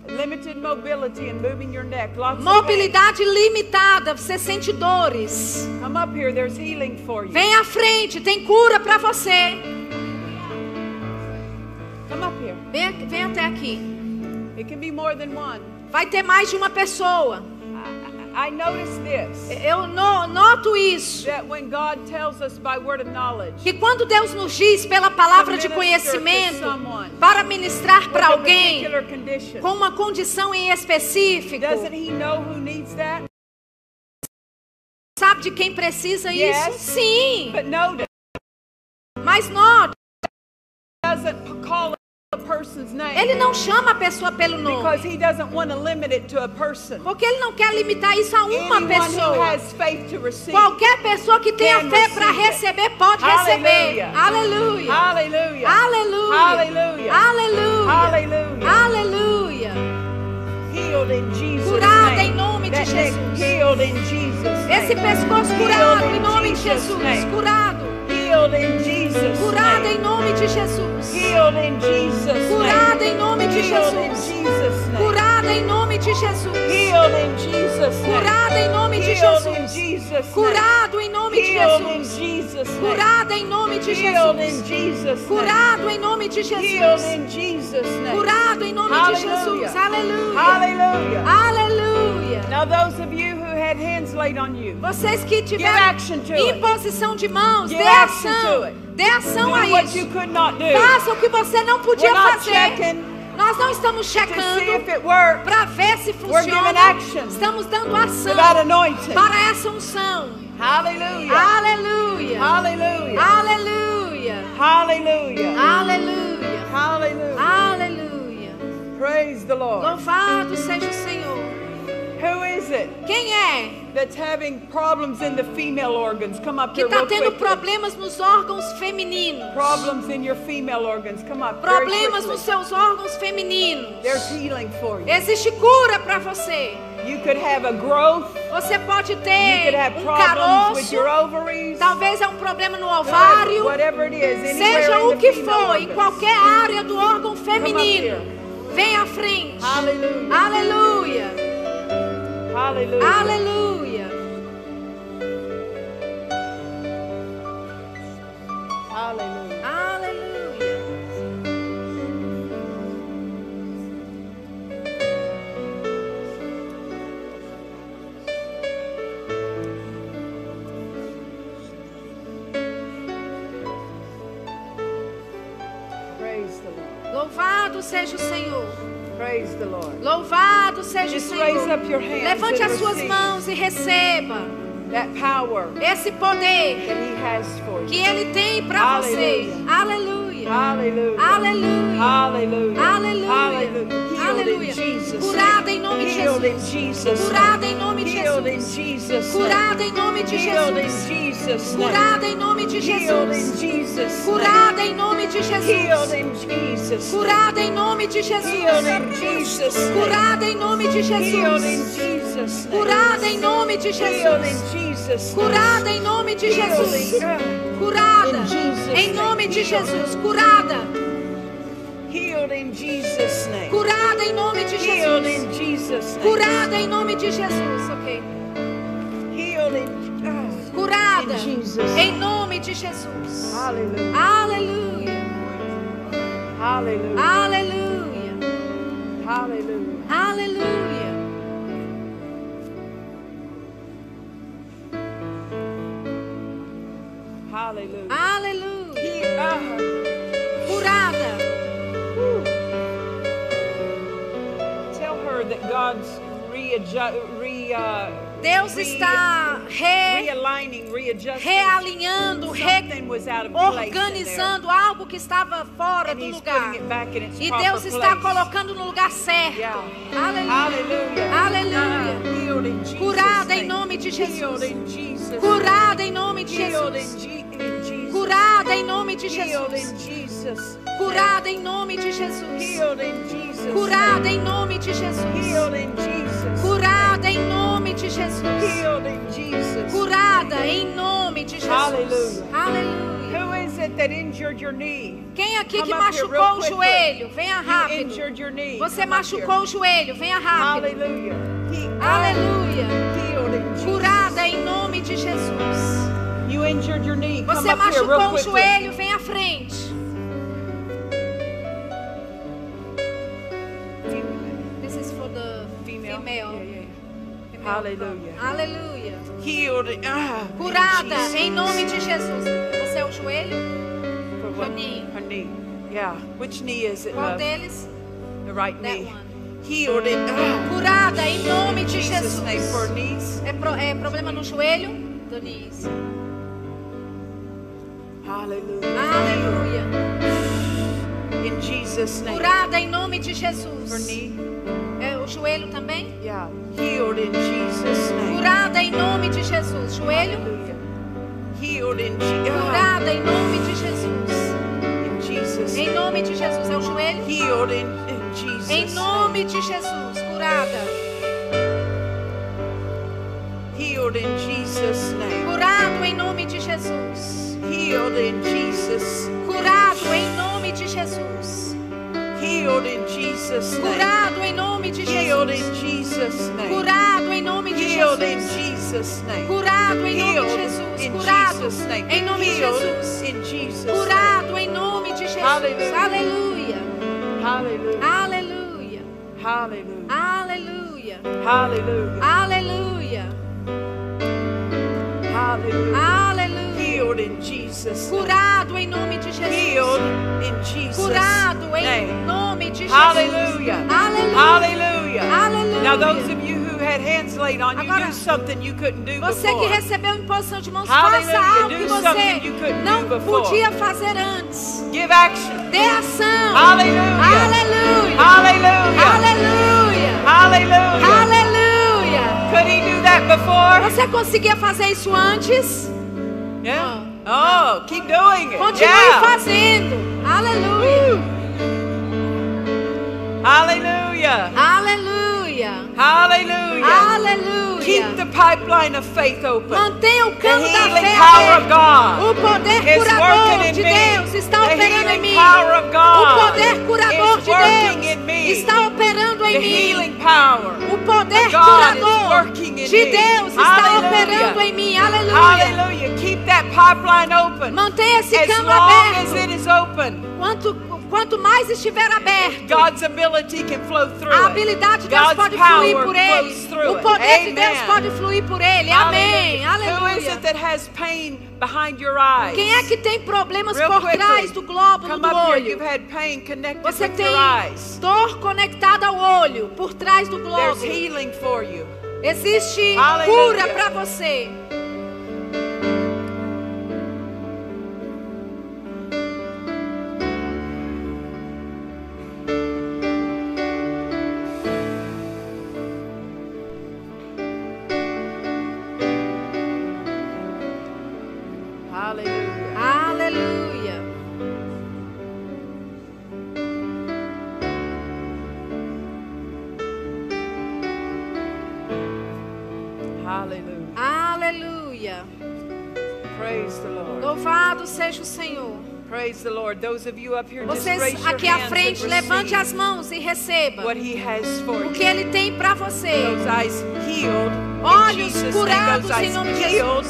Limited mobility and moving your neck. Lots. Mobilidade limitada, você sente dores. Come up here. There's healing for you. Vem à frente, tem cura para você. Come up here. Vem, vem até aqui. It can be more than one. Vai ter mais de uma pessoa. I, notice this. Eu no- noto isso. That when God tells us by word of knowledge, Que quando Deus nos diz pela palavra de conhecimento para ministrar para alguém com uma condição em específico, doesn't He know who needs that? sabe de quem precisa Yes. isso? Sim. But notice, Mas note, doesn't call ele não chama a pessoa pelo nome. Porque ele não quer limitar isso a uma pessoa. Qualquer pessoa que tenha fé para receber pode receber. Aleluia. Aleluia. Aleluia. Aleluia. Curada name. em nome de Jesus. Esse pescoço curado em nome de Jesus'. Curado. Name. em nome de Jesus. Curada em nome de Jesus. Curada em nome de Jesus. Curada em nome de Jesus. Curado em nome de Jesus. Curada em nome de Jesus. Curado em nome de Jesus. Curado em nome de. Jesus. Aleluia. Hallelujah. Aleluia. Now, those of you who had hands laid on you, Vocês que tiveram imposição de mãos, Give dê ação. Dê ação Do a isso. Faça o que você não podia We're fazer. checking Nós não estamos checando para ver se funciona. Estamos dando ação para essa unção. Hallelujah. Aleluia. Hallelujah. Aleluia. Hallelujah. Aleluia. Hallelujah. Aleluia. Praise the Lord. Louvado seja o Senhor. Who is it Quem é that's having problems in the female organs? Come up que está tendo problemas nos órgãos femininos? Problems in your female organs. Come up Problemas nos seus órgãos femininos. There's healing for you. Existe cura para você. You could have a growth Você pode You could ter have um problems with your caroço. ovaries. Talvez é um problema no ovário. Is, Seja o que for, em qualquer área do órgão feminino. Vem à frente. Hallelujah. Aleluia. Hallelujah. Aleluia. Hallelujah. Aleluia. Praise the Lord. Louvado seja o Senhor. Praise the Lord. Louvado seja o Just raise Senhor. up your hands Levante as suas mãos e receba that power esse poder that He has for que you. Ele tem para você. Aleluia. Aleluia. Aleluia. In Aleluia. Jesus. Curada em nome de Jesus. Jesus. Curada em nome de Jesus. Jesus. Curada em nome de Jesus. Jesus. Curada em nome de Jesus. Jesus. Curada em nome de Jesus. Curada em nome de Jesus. Curada em nome de Jesus. Jesus. Curada em nome de Jesus. Curada em nome de Jesus. Curada em nome de Jesus. Curada. Curada em nome de Jesus. Curada em nome de Jesus. Ok. Curada em nome de Jesus. Aleluia. Hallelujah. Aleluia. Hallelujah. Aleluia. Aleluia. Ah, Curada. tell her that God's readjust, re, uh, Deus está re, realinhando, re, Something was out of place in there. organizando algo que estava fora do lugar. E Deus está colocando no lugar certo. Aleluia. Aleluia. Ah, Curada em nome de Jesus. Curada em nome de Jesus. Curada em nome de Jesus. Curada em nome de Jesus. Curada em nome de Jesus. Curada em nome de Jesus. Curada em nome de Jesus. Aleluia. Quem aqui que machucou o joelho? Venha rápido. Você machucou o joelho? Venha rápido. Aleluia. Jesus. Curada em nome de Jesus. Você machucou o joelho? Vem à frente. This is for the Female. female. Yeah, problem. Aleluia. Healed. Ah, Curada Jesus' em nome de Jesus. Você é o joelho? Her knee. Her knee. Yeah. Which knee is it? Qual deles? The right That knee. one. Healed in. Ah, Curada em nome de Jesus' Jesus. É, pro- é problema no joelho? Do knees. Hallelujah. Aleluia. In Jesus' name. Curada em nome de Jesus. É, o joelho também? Yeah. Healed in Jesus' name. Curada em nome de Jesus. Joelho? Hallelujah. Healed in, Je- ah, Curada em nome de Jesus. in Jesus' Em nome de Jesus. É o joelho? Healed in, in Jesus' Em nome de Jesus. Curada. Healed in Jesus' name. Curado em nome de Jesus. Healed in Jesus. Curado em nome de Jesus. Healed in Jesus' name. Curado em nome de Healed in Jesus. Jesus' name. Curado em nome de Healed in Jesus. Jesus' name. Curado em nome de Jesus. Curado Jesus' em nome de Jesus. in Jesus' name. Curado em nome de Jesus. Aleluia. Aleluia. Aleluia. Hallelujah. Aleluia. Hallelujah. Aleluia. Healed in Jesus'. Curado em nome de Jesus. Healed in Jesus' Curado em name. nome de Jesus. Hallelujah. Aleluia. Hallelujah. Aleluia. Now, those of you who had hands laid on you, Agora, do something you couldn't do Você que before. recebeu imposição de mãos, Hallelujah. faça algo Do que você não before. podia fazer antes. Give action. Dê ação. Hallelujah. Aleluia. Hallelujah. Aleluia. Hallelujah. Aleluia. Could he do that before? Você conseguia fazer isso antes? Yeah. Oh, keep doing it. Continue Yeah. fazendo. Aleluia. Hallelujah. Aleluia. Hallelujah. Aleluia. Keep the pipeline of faith open. Mantenha o The cano da fé aberto. O poder curador de. Deus está operando em mim. O poder curador de Deus está operando em mim. healing power O poder curador de. Deus está Hallelujah. operando em mim. Aleluia. Hallelujah. Keep that pipeline open. Mantenha esse As cano long as aberto. it is open, Quanto, quanto mais estiver aberto, God's ability can flow through a habilidade de Deus God's pode fluir por ele. O it. poder de Deus Amen. pode fluir por ele. Amém. Hallelujah. Aleluia. Quem é que tem problemas Real por quickly. trás do glóbulo Come do here. olho? Connected Você tem dor conectada ao olho, por trás do glóbulo. you. Existe Aleluia. cura para você. Vocês aqui à frente, levante as mãos e receba o que. Ele tem para você. Olhos Jesus' curados em nome de healed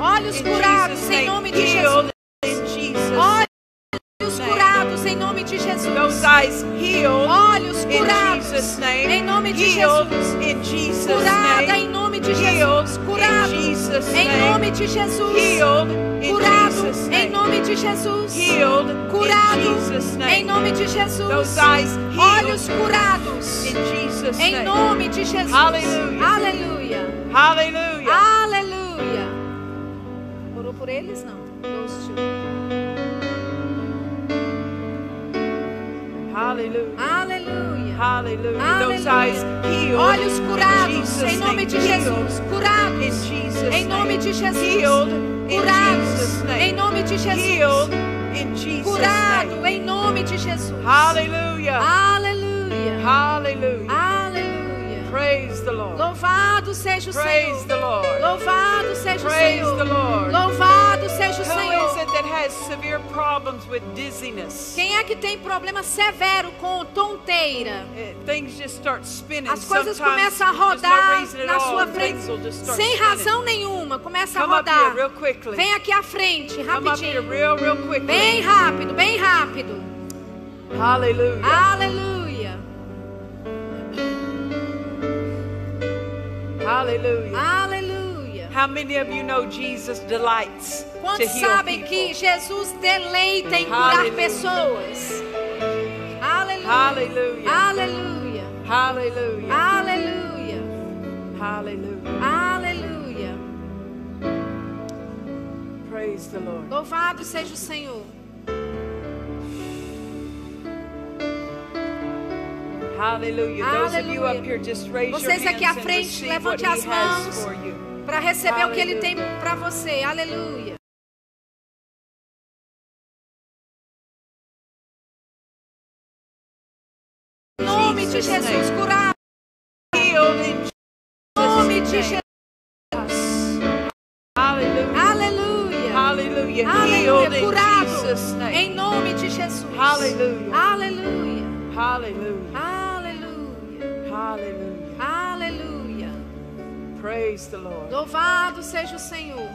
Olhos curados Jesus' em nome de Jesus. Jesus' Olhos curados em nome de Jesus. Olhos curados Jesus' em nome de Jesus. Jesus' Curada em nome de Jesus. Jesus' em nome de Jesus. Curado em nome de Jesus. Healed in Curado em nome de Jesus. Those eyes healed Olhos curados In Jesus' em nome de Jesus. Aleluia. Hallelujah. Aleluia. Orou por eles? Não. Those two. Hallelujah. Aleluia. Hallelujah. Those Aleluia. eyes healed. Olhos curados em nome de Jesus. Curados em nome de Jesus. Curados em nome de Jesus. Curado em nome de Jesus. Aleluia. Hallelujah. Aleluia. Praise the Lord. Louvado seja o Praise Senhor. the Lord. Louvado seja o Praise Senhor. the Lord. Louvado Quem é que tem problema severo com tonteira? Eh, Things just start spinning. As coisas começam a rodar na sua frente sem razão nenhuma. Começa a Come up here rodar. real quickly. Vem aqui à frente, Come up here rapidinho. real, real quickly. Bem rápido, bem rápido. Aleluia. Hallelujah. Aleluia. Quantos sabem que Jesus deleita em curar Aleluia. pessoas? Aleluia. Hallelujah. Aleluia. Hallelujah. Aleluia. Hallelujah. Aleluia. Praise the Lord. Louvado seja o Senhor. Hallelujah. Those of you Aleluia. up here, just raise your Vocês hands aqui à frente, levante as mãos. Para receber o que Ele tem Aleluia. para você. Aleluia. Em nome de Jesus' in Em nome de Jesus'. Aleluia. Aleluia. In Curado. Em nome de Jesus. Aleluia. Hallelujah. Aleluia. Hallelujah. Aleluia. Praise the Lord. Louvado seja o Senhor.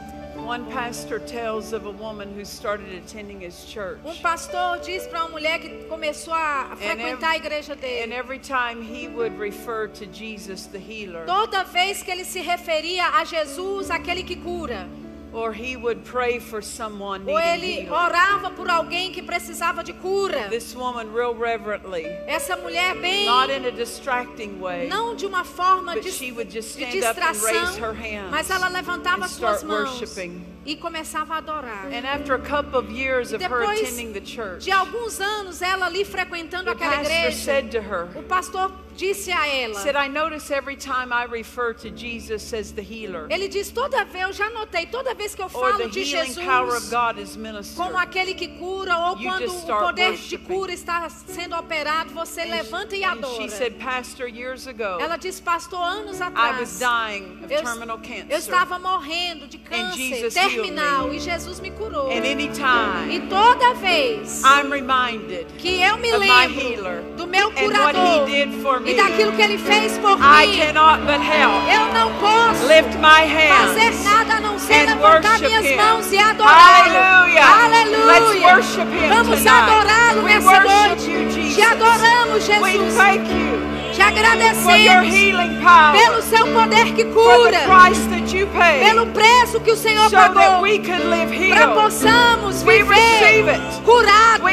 One pastor tells of a woman who started attending his church. Um pastor diz para uma mulher que começou a frequentar a igreja And dele. every time he would refer to Jesus the healer, Toda vez que ele se referia a Jesus, aquele que cura, or he would pray for someone ou ele orava por alguém que precisava de cura, This woman, real reverently, essa mulher bem, not in a distracting way, não de uma forma de, she would just de stand up and raise distração, her hands mas ela levantava suas mãos worshiping. e começava a adorar. And after a couple of years E of her attending the church, de alguns anos ela ali frequentando the aquela pastor igreja, said to her, o pastor disse a ela. said, I notice every time I refer to Jesus as the healer Ele diz toda vez, eu já notei, toda vez que eu falo de healing power of Jesus God is ministered. como aquele que cura ou You quando o poder de worshiping. cura está sendo operado, você levanta e And adora. she said, Pastor, years ago, Ela diz, pastor, anos I was atrás. dying of Eu, terminal eu cancer. estava morrendo de câncer terminal e Jesus me curou. And E toda vez I'm reminded que eu me lembro do meu and what curador he did for e daquilo que ele fez por I mim, cannot but help eu não posso lift my fazer hands nada a não ser levantar minhas him. mãos e adorá-lo. Hallelujah. Let's Aleluia. worship him Vamos adorá-lo We nessa noite. you, Jesus. Te adoramos, We Jesus. thank you Te for your agradecemos healing power, pelo seu poder que for the cura, pelo preço que o Senhor so pagou, para possamos viver curados.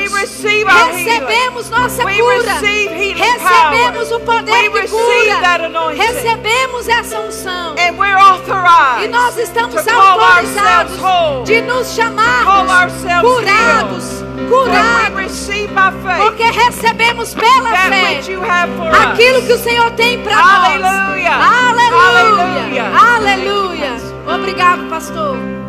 Recebemos nossa We cura. Recebemos power. o poder We que cura. Recebemos essa unção. And we're authorized E nós estamos autorizados de nos chamarmos curados, healed. curados, porque recebemos pela fé aquilo que o Senhor tem para nós. Aleluia. Aleluia. Aleluia. Aleluia. Obrigado, pastor.